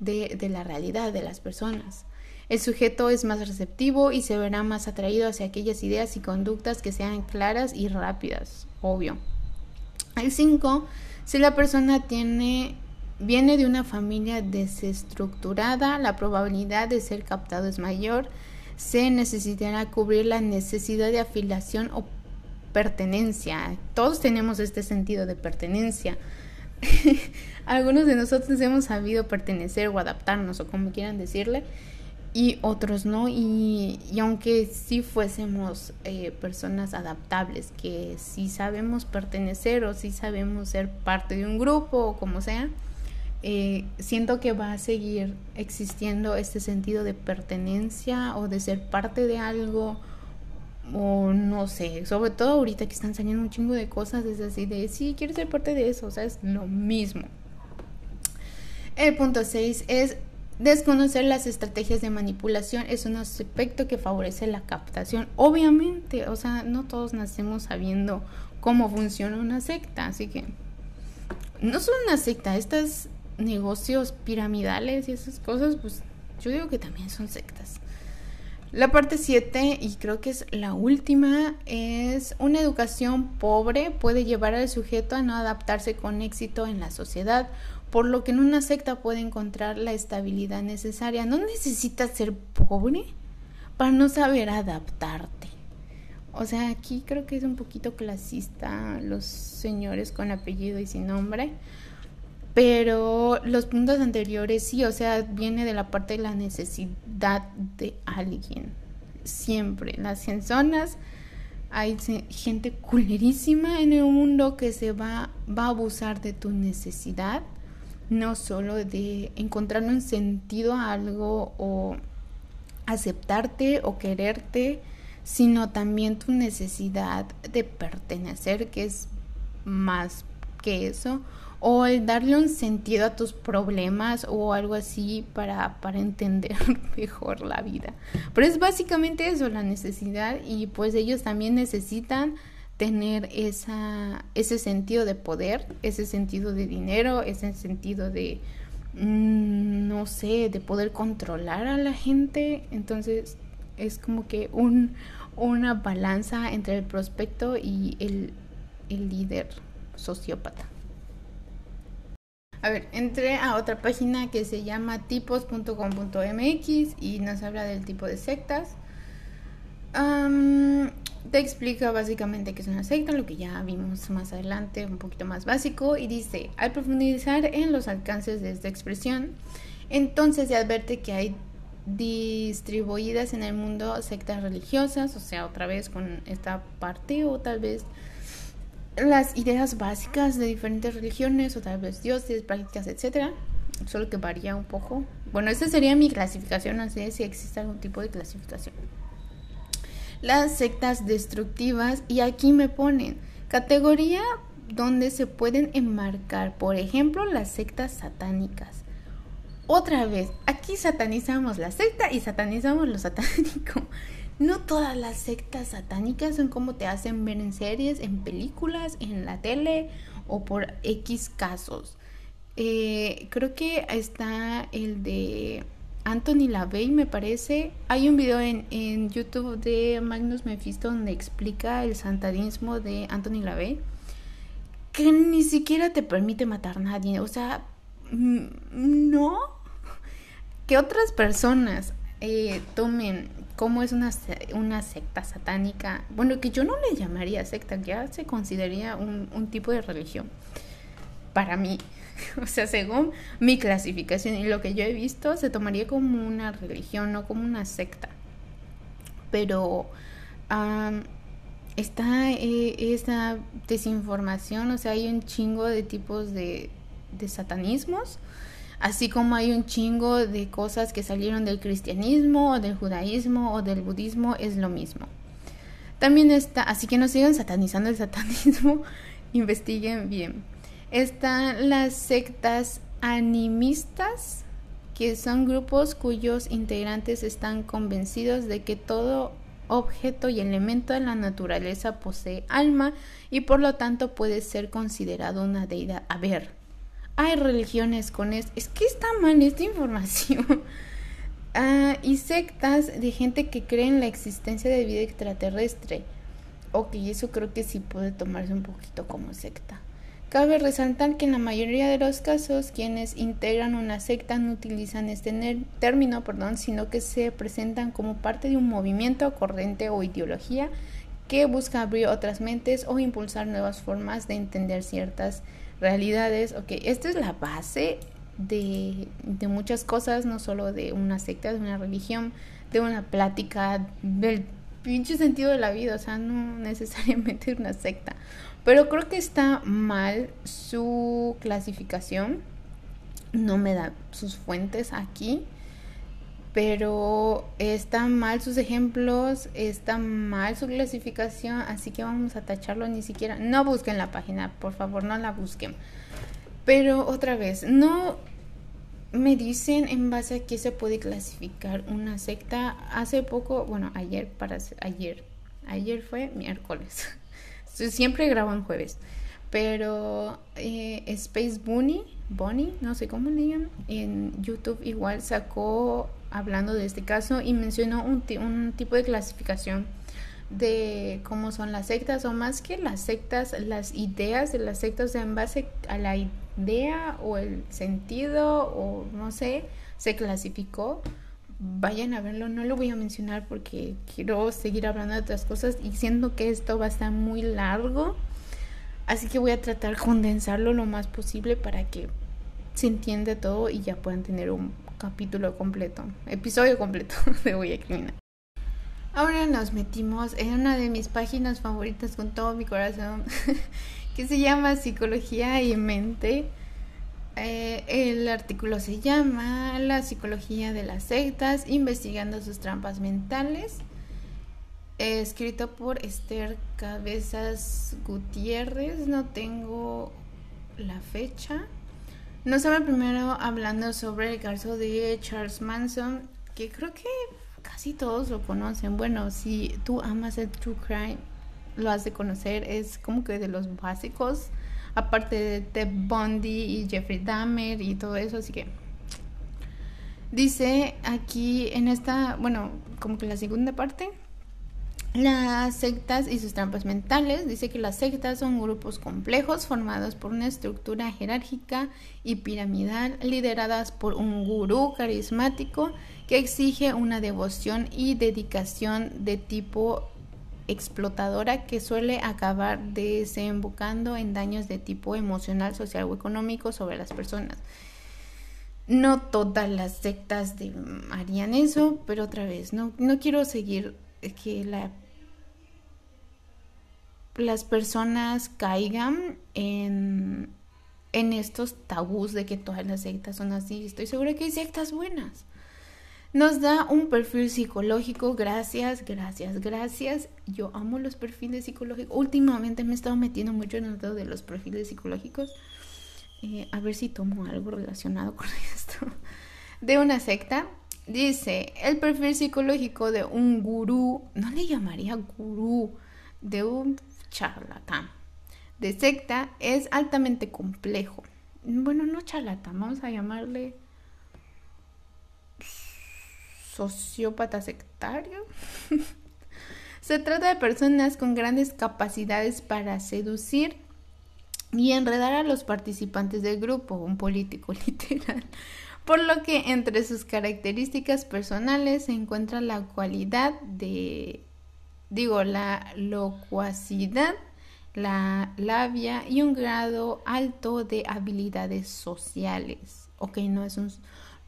[SPEAKER 1] de, la realidad de las personas. El sujeto es más receptivo y se verá más atraído hacia aquellas ideas y conductas que sean claras y rápidas, obvio. El 5, si la persona tiene viene de una familia desestructurada, la probabilidad de ser captado es mayor se necesitará cubrir la necesidad de afiliación o pertenencia. Todos tenemos este sentido de pertenencia. Algunos de nosotros hemos sabido pertenecer o adaptarnos o como quieran decirle y otros no. Y, aunque sí fuésemos eh, personas adaptables, que sí sabemos pertenecer o sí sabemos ser parte de un grupo o como sea, eh, siento que va a seguir existiendo este sentido de pertenencia o de ser parte de algo o no sé, sobre todo ahorita que están saliendo un chingo de cosas, es así de, sí, quiero ser parte de eso, o sea, es lo mismo. El punto 6 es desconocer las estrategias de manipulación, es un aspecto que favorece la captación. Obviamente, o sea, no todos nacemos sabiendo cómo funciona una secta, así que no son una secta, estas negocios piramidales y esas cosas, pues yo digo que también son sectas. La parte 7, y creo que es la última, es una educación pobre puede llevar al sujeto a no adaptarse con éxito en la sociedad, por lo que en una secta puede encontrar la estabilidad necesaria. No necesitas ser pobre para no saber adaptarte. O sea, aquí creo que es un poquito clasista los señores con apellido y sin nombre. Pero los puntos anteriores sí, o sea, viene de la parte de la necesidad de alguien. Siempre. Las personas, hay gente culerísima en el mundo que se va, va a abusar de tu necesidad. No solo de encontrar un sentido a algo o aceptarte o quererte, sino también tu necesidad de pertenecer, que es más que eso, o el darle un sentido a tus problemas o algo así para, para entender mejor la vida. Pero es básicamente eso, la necesidad, y pues ellos también necesitan tener esa, ese sentido de poder, ese sentido de dinero, ese sentido de, mm, no sé, de poder controlar a la gente. Entonces es como que un, una balanza entre el prospecto y el, el líder sociópata. A ver, entré a otra página que se llama tipos.com.mx y nos habla del tipo de sectas. te explica básicamente qué es una secta, lo que ya vimos más adelante, un poquito más básico, y dice, al profundizar en los alcances de esta expresión, entonces se advierte que hay distribuidas en el mundo sectas religiosas, o sea, otra vez con esta parte o tal vez las ideas básicas de diferentes religiones o tal vez dioses, prácticas, etcétera, solo que varía un poco. Bueno, esta sería mi clasificación, no sé si existe algún tipo de clasificación. Las sectas destructivas y aquí me ponen categoría donde se pueden enmarcar, por ejemplo, las sectas satánicas. Otra vez, aquí satanizamos la secta y satanizamos lo satánico. No todas las sectas satánicas son como te hacen ver en series, en películas, en la tele o por X casos. Eh, creo que está el de Anthony LaVey, me parece. Hay un video en, en, YouTube de Magnus Mephisto donde explica el santanismo de Anthony LaVey. Que ni siquiera te permite matar a nadie. O sea, no. Que otras personas eh, tomen cómo es una, una secta satánica, bueno, que yo no le llamaría secta, ya se consideraría un, un tipo de religión. Para mí, o sea, según mi clasificación y lo que yo he visto, se tomaría como una religión, no como una secta. Pero está eh, esa desinformación, o sea, hay un chingo de tipos de, de satanismos así como hay un chingo de cosas que salieron del cristianismo o del judaísmo o del budismo, es lo mismo. También está, así que no sigan satanizando el satanismo, investiguen bien. Están las sectas animistas, que son grupos cuyos integrantes están convencidos de que todo objeto y elemento de la naturaleza posee alma y por lo tanto puede ser considerado una deidad. A ver, hay religiones con esto. Es que está mal esta información. Ah, y sectas de gente que cree en la existencia de vida extraterrestre. Ok, eso creo que sí puede tomarse un poquito como secta. Cabe resaltar que en la mayoría de los casos quienes integran una secta no utilizan este término, perdón, sino que se presentan como parte de un movimiento, corriente o ideología que busca abrir otras mentes o impulsar nuevas formas de entender ciertas realidades, ok, esta es la base de, de, muchas cosas, no solo de una secta, de una religión, de una plática, del pinche sentido de la vida, o sea, no necesariamente una secta. Pero creo que está mal su clasificación, no me da sus fuentes aquí pero están mal sus ejemplos, está mal su clasificación, así que vamos a tacharlo ni siquiera. No busquen la página, por favor, no la busquen. Pero otra vez, no me dicen en base a qué se puede clasificar una secta. Hace poco, bueno, ayer, para ayer, ayer fue miércoles. Siempre grabo en jueves. Pero eh, Space Bunny, Bunny, no sé cómo le llaman, en YouTube igual sacó hablando de este caso y mencionó un, tipo de clasificación de cómo son las sectas o más que las sectas, las ideas de las sectas en base a la idea o el sentido o no sé, se clasificó. Vayan a verlo, no lo voy a mencionar porque quiero seguir hablando de otras cosas y siento que esto va a estar muy largo. Así que voy a tratar de condensarlo lo más posible para que se entienda todo y ya puedan tener un capítulo completo, episodio completo de Voy a Criminal. Ahora nos metimos en una de mis páginas favoritas con todo mi corazón, que se llama Psicología y Mente. Eh, el artículo se llama La psicología de las sectas, investigando sus trampas mentales. escrito por Esther Cabezas Gutiérrez, no tengo la fecha. Nos habla primero hablando sobre el caso de Charles Manson, que creo que casi todos lo conocen. Bueno, si tú amas el true crime, lo has de conocer. Es como que de los básicos. Aparte de Ted Bundy y Jeffrey Dahmer y todo eso. Así que dice aquí en esta, bueno, como que la segunda parte. Las sectas y sus trampas mentales. Dice que las sectas son grupos complejos formados por una estructura jerárquica y piramidal lideradas por un gurú carismático que exige una devoción y dedicación de tipo explotadora que suele acabar desembocando en daños de tipo emocional, social o económico sobre las personas. No todas las sectas harían eso, pero otra vez, no, no quiero seguir que la, las personas caigan en, en estos tabús de que todas las sectas son así. Estoy segura que hay sectas buenas. Nos da un perfil psicológico, gracias, gracias, gracias. Yo amo los perfiles psicológicos. Últimamente me he estado metiendo mucho en el de los perfiles psicológicos. Eh, a ver si tomo algo relacionado con esto. De una secta. Dice, el perfil psicológico de un gurú, no le llamaría gurú, de un charlatán. De secta es altamente complejo. Bueno, no charlatán, vamos a llamarle sociópata sectario. Se trata de personas con grandes capacidades para seducir y enredar a los participantes del grupo, un político literal. Por lo que entre sus características personales se encuentra la cualidad de, digo, la locuacidad, la labia y un grado alto de habilidades sociales. Ok, no es un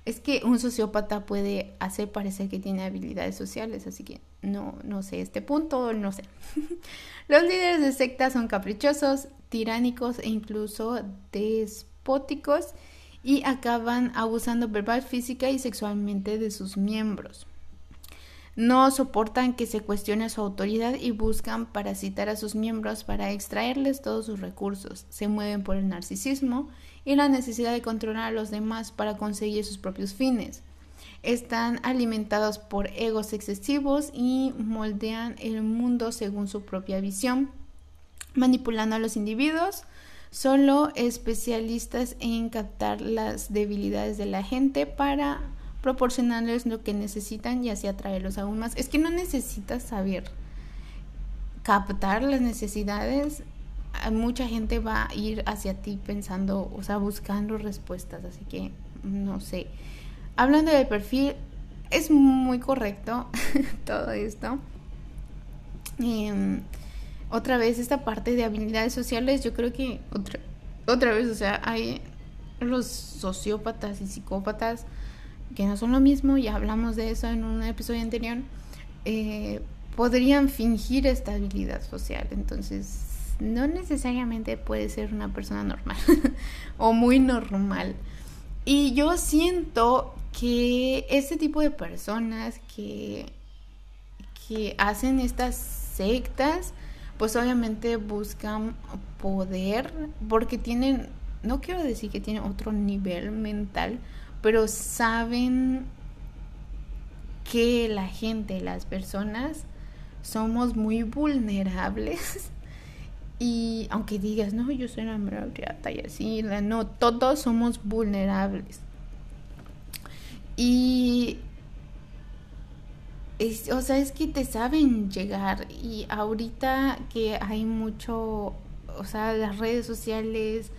[SPEAKER 1] es que un sociópata puede hacer parecer que tiene habilidades sociales, así que no, no sé, este punto no sé. Los líderes de sectas son caprichosos, tiránicos e incluso despóticos y acaban abusando verbal, física y sexualmente de sus miembros. No soportan que se cuestione su autoridad y buscan parasitar a sus miembros para extraerles todos sus recursos. Se mueven por el narcisismo y la necesidad de controlar a los demás para conseguir sus propios fines. Están alimentados por egos excesivos y moldean el mundo según su propia visión, manipulando a los individuos, solo especialistas en captar las debilidades de la gente para proporcionarles lo que necesitan y así atraerlos aún más. Es que no necesitas saber captar las necesidades mucha gente va a ir hacia ti pensando, o sea, buscando respuestas, así que no sé. Hablando del perfil, es muy correcto todo esto. Em, otra vez, esta parte de habilidades sociales, yo creo que otra, otra vez, o sea, hay los sociópatas y psicópatas que no son lo mismo, ya hablamos de eso en un episodio anterior, eh, podrían fingir esta habilidad social. Entonces, no necesariamente puede ser una persona normal o muy normal. Y yo siento que este tipo de personas que, que hacen estas sectas, pues obviamente buscan poder porque tienen, no quiero decir que tienen otro nivel mental, pero saben que la gente, las personas, somos muy vulnerables y aunque digas, no, yo soy una maravillata y así, no, todos somos vulnerables. Y o sea, es que te saben llegar y ahorita que hay mucho, o sea, las redes sociales,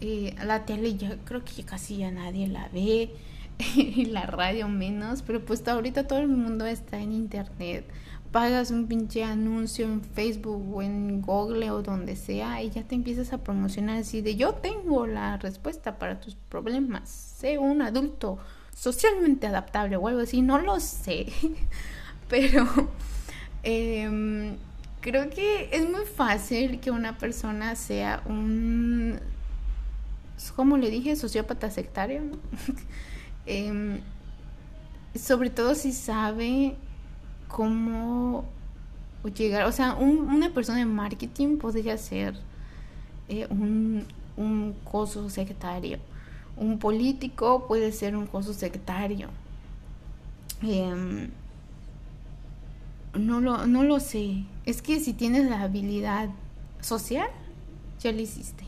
[SPEAKER 1] eh, la tele ya creo que casi ya nadie la ve y la radio menos, pero pues ahorita todo el mundo está en internet. Pagas un pinche anuncio en Facebook o en Google o donde sea y ya te empiezas a promocionar así de yo tengo la respuesta para tus problemas. Sé un adulto socialmente adaptable o algo así, no lo sé. Pero em, creo que es muy fácil que una persona sea un, como le dije, sociópata sectario. Em, sobre todo si sabe cómo llegar, o sea, una persona de marketing podría ser eh, un, un coso sectario. Un político puede ser un coso sectario. Em, no, lo, no lo sé. Es que si tienes la habilidad social, ya lo hiciste.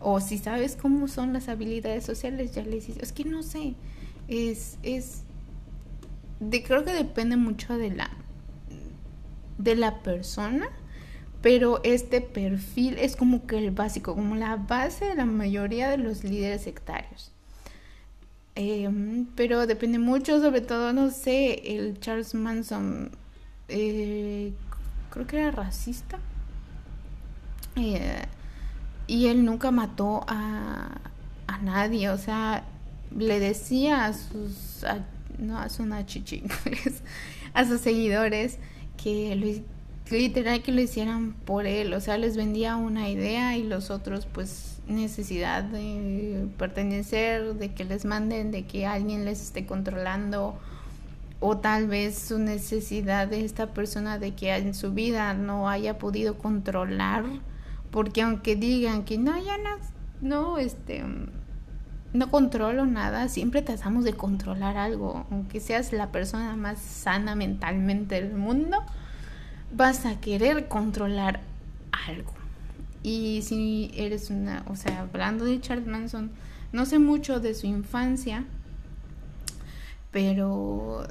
[SPEAKER 1] O si sabes cómo son las habilidades sociales, ya lo hiciste. Es que no sé. Es, es, creo que depende mucho de la, de la persona pero este perfil es como que el básico, como la base de la mayoría de los líderes sectarios. Em, pero depende mucho, sobre todo, no sé, el Charles Manson, eh, creo que era racista. Eh, y él nunca mató a, a nadie, o sea, le decía a sus, no a sus a sus seguidores que lo literal que lo hicieran por él, o sea, les vendía una idea y los otros pues necesidad de pertenecer, de que les manden, de que alguien les esté controlando o tal vez su necesidad de esta persona de que en su vida no haya podido controlar, porque aunque digan que no, ya no, no, este, no controlo nada, siempre tratamos de controlar algo, aunque seas la persona más sana mentalmente del mundo vas a querer controlar algo. Y si eres una, o sea, hablando de Charles Manson, no sé mucho de su infancia, pero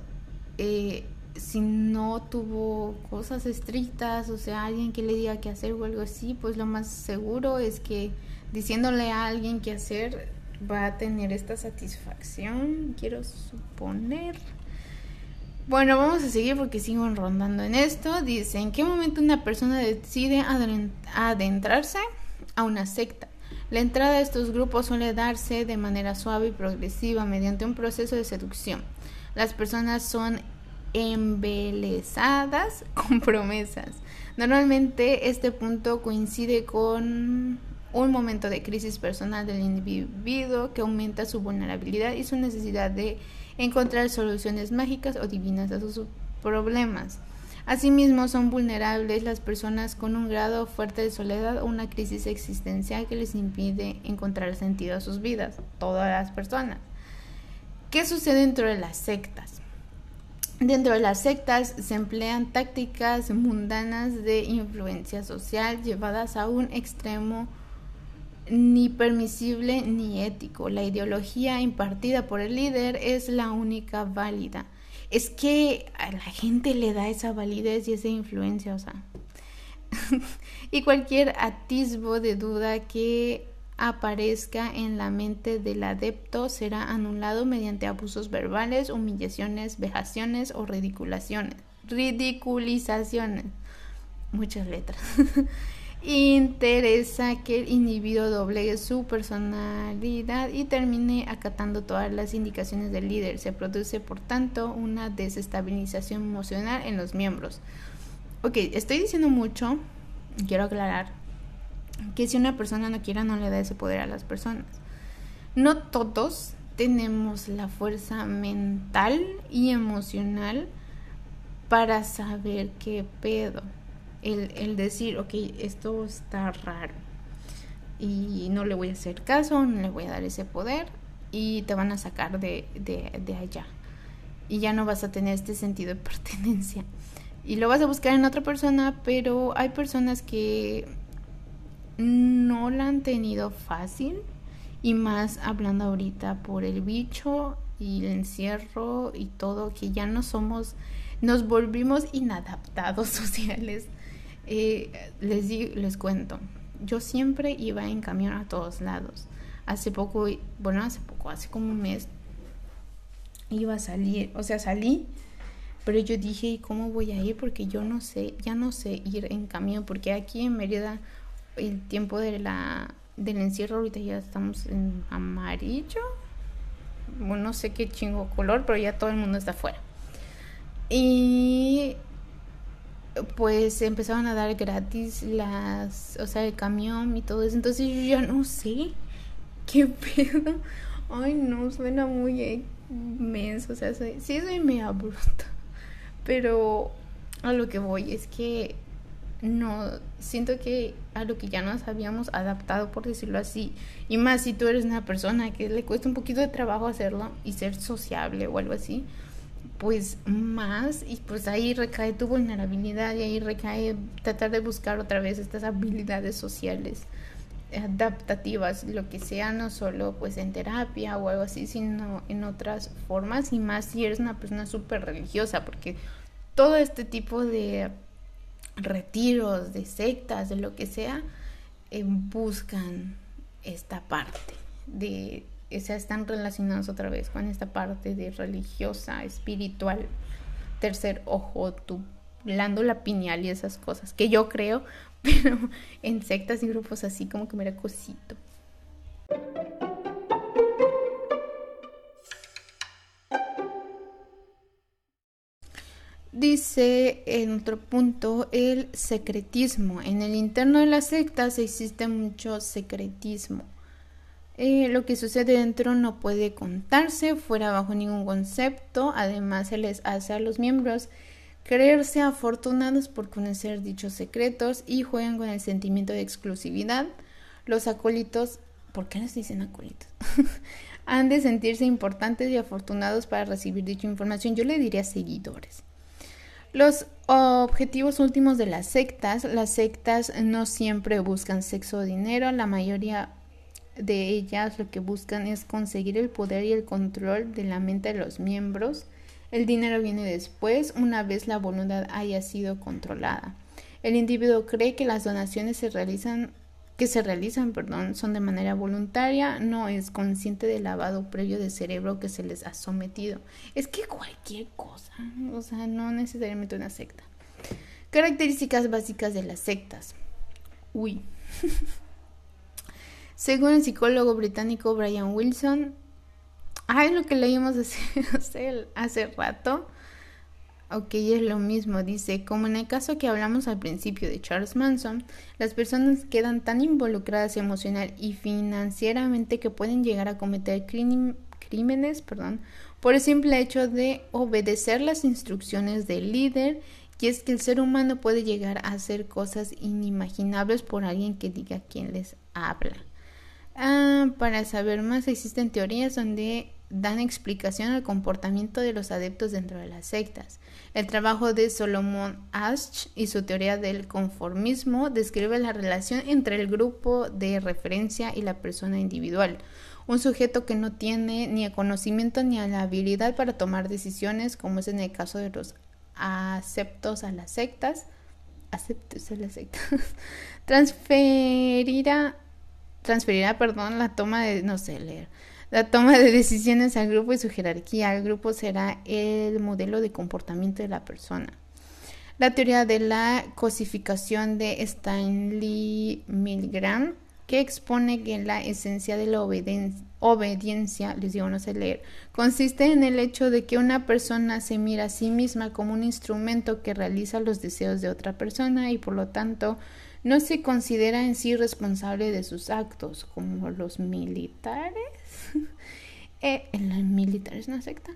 [SPEAKER 1] eh, si no tuvo cosas estrictas, o sea, alguien que le diga qué hacer o algo así, pues lo más seguro es que diciéndole a alguien qué hacer va a tener esta satisfacción, quiero suponer. Bueno, vamos a seguir porque sigo rondando en esto. Dice, ¿en qué momento una persona decide adentrarse a una secta? La entrada a estos grupos suele darse de manera suave y progresiva mediante un proceso de seducción. Las personas son embelesadas con promesas. Normalmente este punto coincide con un momento de crisis personal del individuo que aumenta su vulnerabilidad y su necesidad de encontrar soluciones mágicas o divinas a sus problemas. Asimismo, son vulnerables las personas con un grado fuerte de soledad o una crisis existencial que les impide encontrar sentido a sus vidas. Todas las personas. ¿Qué sucede dentro de las sectas? Dentro de las sectas se emplean tácticas mundanas de influencia social llevadas a un extremo ni permisible ni ético. La ideología impartida por el líder es la única válida. Es que a la gente le da esa validez y esa influencia, o sea. y cualquier atisbo de duda que aparezca en la mente del adepto será anulado mediante abusos verbales, humillaciones, vejaciones o ridiculaciones. Ridiculizaciones. Muchas letras. interesa que el individuo doblegue su personalidad y termine acatando todas las indicaciones del líder. Se produce, por tanto, una desestabilización emocional en los miembros. Ok, estoy diciendo mucho, quiero aclarar, que si una persona no quiera, no le da ese poder a las personas. No todos tenemos la fuerza mental y emocional para saber qué pedo el, decir, ok, esto está raro y no le voy a hacer caso, no le voy a dar ese poder y te van a sacar de, de, allá. Y ya no vas a tener este sentido de pertenencia. Y lo vas a buscar en otra persona, pero hay personas que no la han tenido fácil y más hablando ahorita por el bicho y el encierro y todo, que ya no somos nos volvimos inadaptados sociales. Eh, les, les cuento, yo siempre iba en camión a todos lados. Hace poco, bueno, hace poco, hace como un mes, iba a salir, o sea, salí, pero yo dije, ¿cómo voy a ir? Porque yo no sé, ya no sé ir en camión, porque aquí en Mérida el tiempo de la, del encierro ahorita ya estamos en amarillo, bueno, no sé qué chingo color, pero ya todo el mundo está afuera. Y pues empezaron a dar gratis las, o sea, el camión y todo eso. Entonces yo ya no sé qué pedo. Ay, no, suena muy inmenso. O sea, soy, sí soy media bruta. Pero a lo que voy es que no, siento que a lo que ya nos habíamos adaptado, por decirlo así. Y más si tú eres una persona que le cuesta un poquito de trabajo hacerlo y ser sociable o algo así pues más y pues ahí recae tu vulnerabilidad y ahí recae tratar de buscar otra vez estas habilidades sociales adaptativas, lo que sea, no solo pues en terapia o algo así, sino en otras formas y más si eres una persona súper religiosa, porque todo este tipo de retiros, de sectas, de lo que sea, eh, buscan esta parte de o están relacionados otra vez con esta parte de religiosa, espiritual, tercer ojo, tublando la piñal y esas cosas, que yo creo, pero en sectas y grupos así como que me era cosito. Dice en otro punto el secretismo. En el interno de las sectas existe mucho secretismo. Eh, lo que sucede dentro no puede contarse fuera bajo ningún concepto. Además, se les hace a los miembros creerse afortunados por conocer dichos secretos y juegan con el sentimiento de exclusividad. Los acólitos, ¿por qué les dicen acólitos? Han de sentirse importantes y afortunados para recibir dicha información. Yo le diría seguidores. Los objetivos últimos de las sectas. Las sectas no siempre buscan sexo o dinero. La mayoría de ellas lo que buscan es conseguir el poder y el control de la mente de los miembros. El dinero viene después, una vez la voluntad haya sido controlada. El individuo cree que las donaciones se realizan que se realizan, perdón, son de manera voluntaria, no es consciente del lavado previo de cerebro que se les ha sometido. Es que cualquier cosa, o sea, no necesariamente una secta. Características básicas de las sectas. Uy. Según el psicólogo británico Brian Wilson, ay, lo que leímos hace, hace rato, ok, es lo mismo, dice, como en el caso que hablamos al principio de Charles Manson, las personas quedan tan involucradas emocional y financieramente que pueden llegar a cometer crímenes, perdón, por el simple hecho de obedecer las instrucciones del líder y es que el ser humano puede llegar a hacer cosas inimaginables por alguien que diga quién les habla. Ah, para saber más, existen teorías donde dan explicación al comportamiento de los adeptos dentro de las sectas. El trabajo de Solomon Asch y su teoría del conformismo describe la relación entre el grupo de referencia y la persona individual. Un sujeto que no tiene ni el conocimiento ni la habilidad para tomar decisiones, como es en el caso de los aceptos a las sectas, aceptos a las sectas, transferirá transferirá, perdón, la toma de, no sé leer, la toma de decisiones al grupo y su jerarquía. El grupo será el modelo de comportamiento de la persona. La teoría de la cosificación de Stanley Milgram, que expone que la esencia de la obediencia, les digo no sé leer, consiste en el hecho de que una persona se mira a sí misma como un instrumento que realiza los deseos de otra persona y por lo tanto no se considera en sí responsable de sus actos, como los militares. eh, ¿El militar es una secta?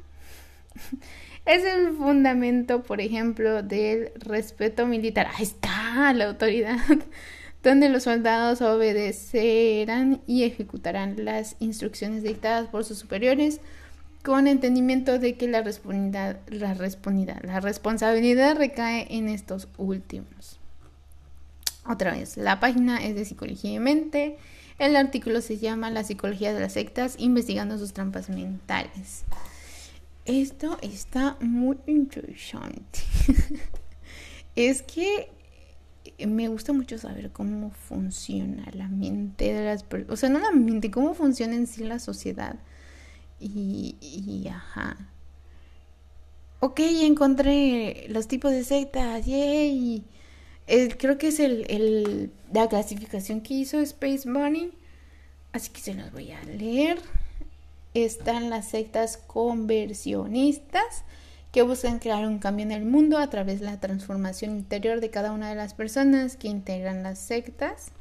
[SPEAKER 1] es el fundamento, por ejemplo, del respeto militar. Ahí está la autoridad, donde los soldados obedecerán y ejecutarán las instrucciones dictadas por sus superiores con entendimiento de que la, la, la responsabilidad recae en estos últimos. Otra vez, la página es de Psicología y Mente. El artículo se llama La psicología de las sectas, investigando sus trampas mentales. esto está muy interesante. es que me gusta mucho saber cómo funciona la mente de las personas, o sea, no la mente, cómo funciona en sí la sociedad. Y, y ajá. Ok, encontré los tipos de sectas, yay. Creo que es el, el, la clasificación que hizo Space Bunny. Así que se los voy a leer. Están las sectas conversionistas que buscan crear un cambio en el mundo a través de la transformación interior de cada una de las personas que integran las sectas.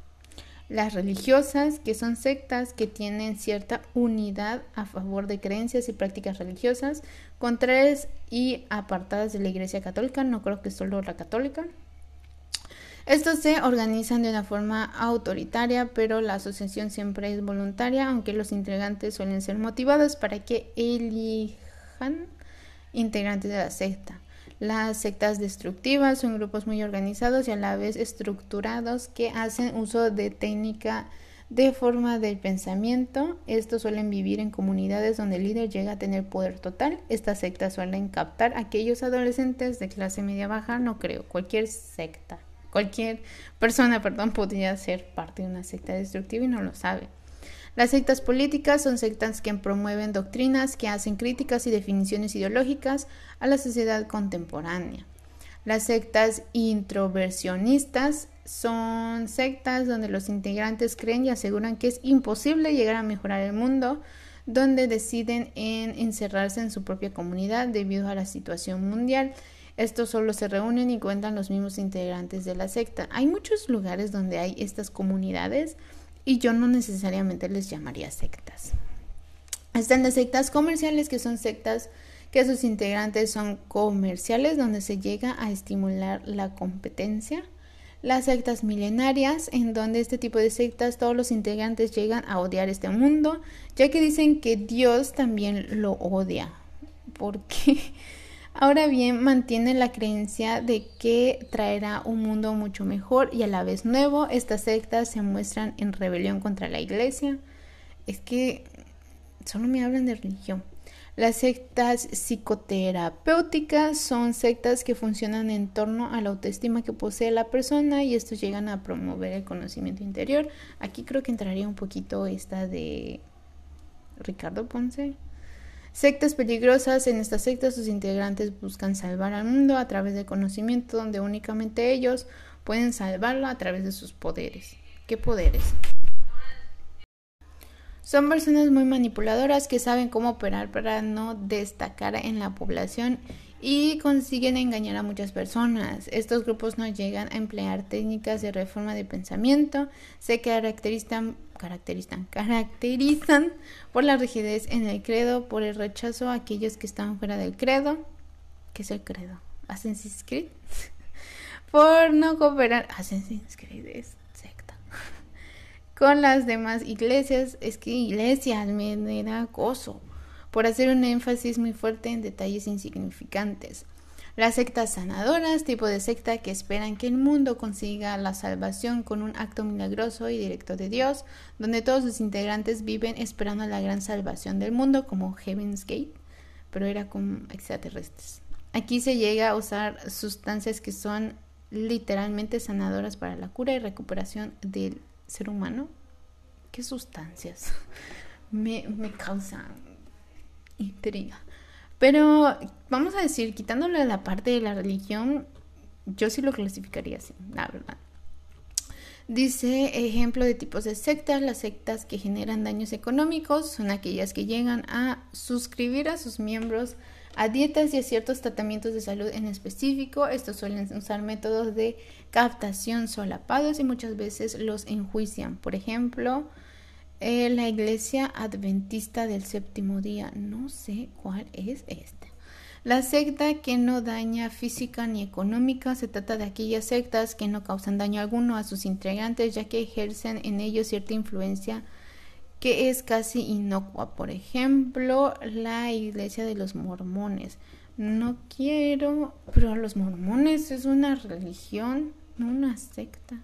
[SPEAKER 1] Las religiosas, que son sectas que tienen cierta unidad a favor de creencias y prácticas religiosas, contrarias y apartadas de la Iglesia Católica, no creo que solo la católica. Estos se organizan de una forma autoritaria, pero la asociación siempre es voluntaria, aunque los integrantes suelen ser motivados para que elijan integrantes de la secta. Las sectas destructivas son grupos muy organizados y a la vez estructurados que hacen uso de técnica de forma del pensamiento. Estos suelen vivir en comunidades donde el líder llega a tener poder total. Estas sectas suelen captar a aquellos adolescentes de clase media baja, no creo, cualquier secta, cualquier persona, perdón, podría ser parte de una secta destructiva y no lo sabe. Las sectas políticas son sectas que promueven doctrinas que hacen críticas y definiciones ideológicas a la sociedad contemporánea. Las sectas introversionistas son sectas donde los integrantes creen y aseguran que es imposible llegar a mejorar el mundo, donde deciden en encerrarse en su propia comunidad debido a la situación mundial. Estos solo se reúnen y cuentan los mismos integrantes de la secta. Hay muchos lugares donde hay estas comunidades y yo no necesariamente les llamaría sectas. Están las sectas comerciales, que son sectas que sus integrantes son comerciales, donde se llega a estimular la competencia. Las sectas milenarias, en donde este tipo de sectas todos los integrantes llegan a odiar este mundo, ya que dicen que Dios también lo odia. Porque Ahora bien, mantiene la creencia de que traerá un mundo mucho mejor y a la vez nuevo. Estas sectas se muestran en rebelión contra la iglesia. Es que solo me hablan de religión. Las sectas psicoterapéuticas son sectas que funcionan en torno a la autoestima que posee la persona y estos llegan a promover el conocimiento interior. Aquí creo que entraría un poquito esta de Ricardo Ponce. Sectas peligrosas. En estas sectas sus integrantes buscan salvar al mundo a través del conocimiento donde únicamente ellos pueden salvarlo a través de sus poderes. ¿Qué poderes? Son personas muy manipuladoras que saben cómo operar para no destacar en la población y consiguen engañar a muchas personas. Estos grupos no llegan a emplear técnicas de reforma de pensamiento, se caracterizan, caracterizan, caracterizan por la rigidez en el credo, por el rechazo a aquellos que están fuera del credo. ¿Qué es el credo? Assassin's Creed. por no cooperar. Assassin's Creed es secta. Con las demás iglesias. Es que iglesias me da gozo por hacer un énfasis muy fuerte en detalles insignificantes. Las sectas sanadoras, tipo de secta que esperan que el mundo consiga la salvación con un acto milagroso y directo de Dios, donde todos sus integrantes viven esperando la gran salvación del mundo, como Heaven's Gate, pero era con extraterrestres. Aquí se llega a usar sustancias que son literalmente sanadoras para la cura y recuperación del ser humano. ¿Qué sustancias? me, me causan intriga. Pero vamos a decir, quitándole la parte de la religión, yo sí lo clasificaría así, la verdad. Dice ejemplo de tipos de sectas. Las sectas que generan daños económicos son aquellas que llegan a suscribir a sus miembros a dietas y a ciertos tratamientos de salud en específico. Estos suelen usar métodos de captación solapados y muchas veces los enjuician. Por ejemplo, la iglesia adventista del séptimo día. No sé cuál es esta. La secta que no daña física ni económica se trata de aquellas sectas que no causan daño alguno a sus integrantes ya que ejercen en ellos cierta influencia que es casi inocua. Por ejemplo, la iglesia de los mormones. No quiero, pero los mormones es una religión, no una secta.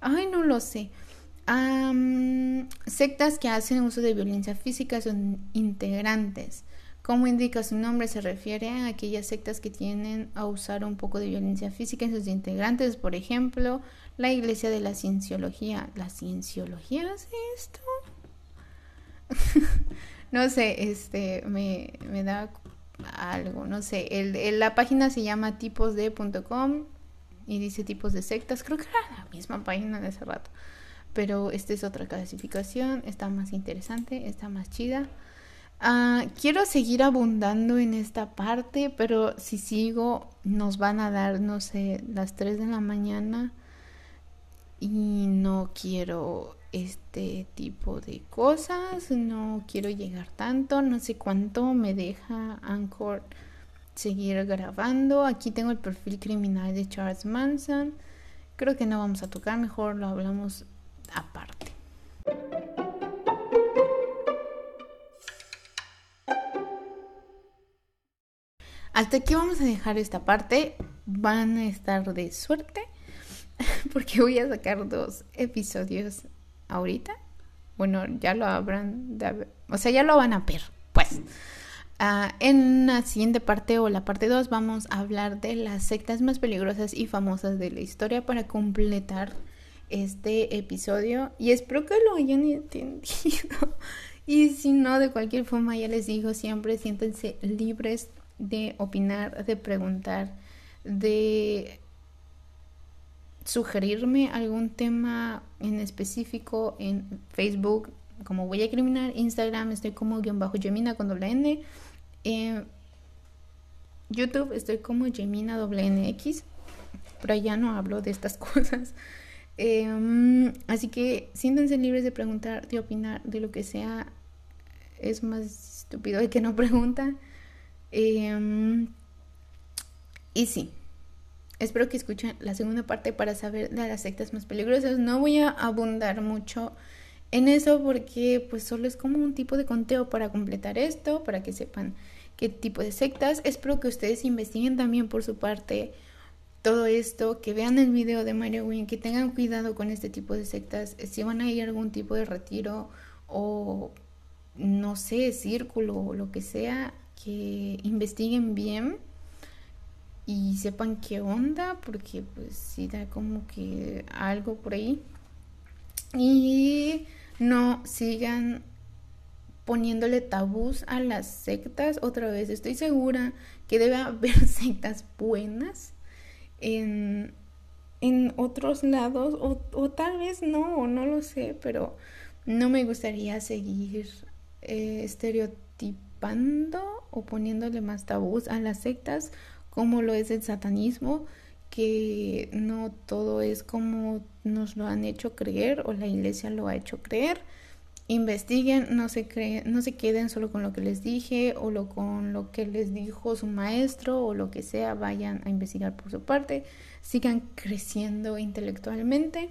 [SPEAKER 1] Ay, no lo sé sectas que hacen uso de violencia física son integrantes, Como indica su nombre, se refiere a aquellas sectas que tienen a usar un poco de violencia física en sus integrantes, por ejemplo, la Iglesia de la Cienciología. ¿La Cienciología hace esto? no sé, este, me, me da algo, no sé. El, la página se llama tiposde.com y dice tipos de sectas. Creo que era la misma página de hace rato. Pero esta es otra clasificación, está más interesante, está más chida. Ah, quiero seguir abundando en esta parte, pero si sigo nos van a dar, no sé, las 3 de la mañana y no quiero este tipo de cosas, no quiero llegar tanto, no sé cuánto me deja Anchor seguir grabando. Aquí tengo el perfil criminal de Charles Manson. Creo que no vamos a tocar, mejor lo hablamos aparte. Hasta aquí vamos a dejar esta parte. Van a estar de suerte porque voy a sacar dos episodios ahorita. Bueno, ya lo habrán, o sea, ya lo van a ver, pues. Ah, en la siguiente parte o la parte 2 vamos a hablar de las sectas más peligrosas y famosas de la historia para completar este episodio y espero que lo hayan entendido y si no de cualquier forma ya les digo siempre siéntense libres de opinar, de preguntar, de sugerirme algún tema en específico en Facebook, como Huella Criminal, Instagram estoy como guion bajo Gemina con doble N, eh, YouTube estoy como Gemina doble NX, pero ya no hablo de estas cosas. Em, así que siéntense libres de preguntar, de opinar, de lo que sea. Es más estúpido el que no pregunta. Em, y sí, espero que escuchen la segunda parte para saber de las sectas más peligrosas. No voy a abundar mucho en eso porque pues solo es como un tipo de conteo para completar esto, para que sepan qué tipo de sectas. Espero que ustedes investiguen también por su parte todo esto, que vean el video de Mario Win, que tengan cuidado con este tipo de sectas, si van a ir a algún tipo de retiro o no sé, círculo o lo que sea, que investiguen bien y sepan qué onda, porque pues sí da como que algo por ahí. Y no sigan poniéndole tabús a las sectas. Otra vez, estoy segura que debe haber sectas buenas en, en otros lados, o, o, tal vez no, no lo sé, pero no me gustaría seguir eh, estereotipando o poniéndole más tabús a las sectas como lo es el satanismo, que no todo es como nos lo han hecho creer o la iglesia lo ha hecho creer. Investiguen, no se, creen, no se queden solo con lo que les dije o lo, con lo que les dijo su maestro o lo que sea, vayan a investigar por su parte, sigan creciendo intelectualmente.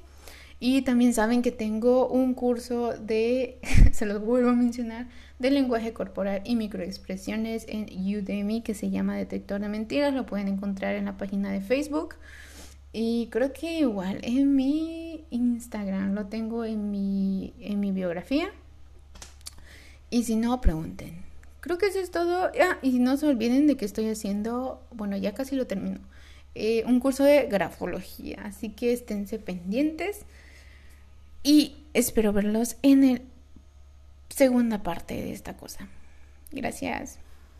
[SPEAKER 1] Y también saben que tengo un curso de, se los vuelvo a mencionar, de lenguaje corporal y microexpresiones en Udemy que se llama Detector de Mentiras. Lo pueden encontrar en la página de Facebook. Y creo que igual en mi Instagram lo tengo en mi, en mi biografía. Y si no, pregunten. Creo que eso es todo. Ah, y no se olviden de que estoy haciendo, bueno, ya casi lo termino, eh, un curso de grafología. Así que esténse pendientes. Y espero verlos en la segunda parte de esta cosa. Gracias.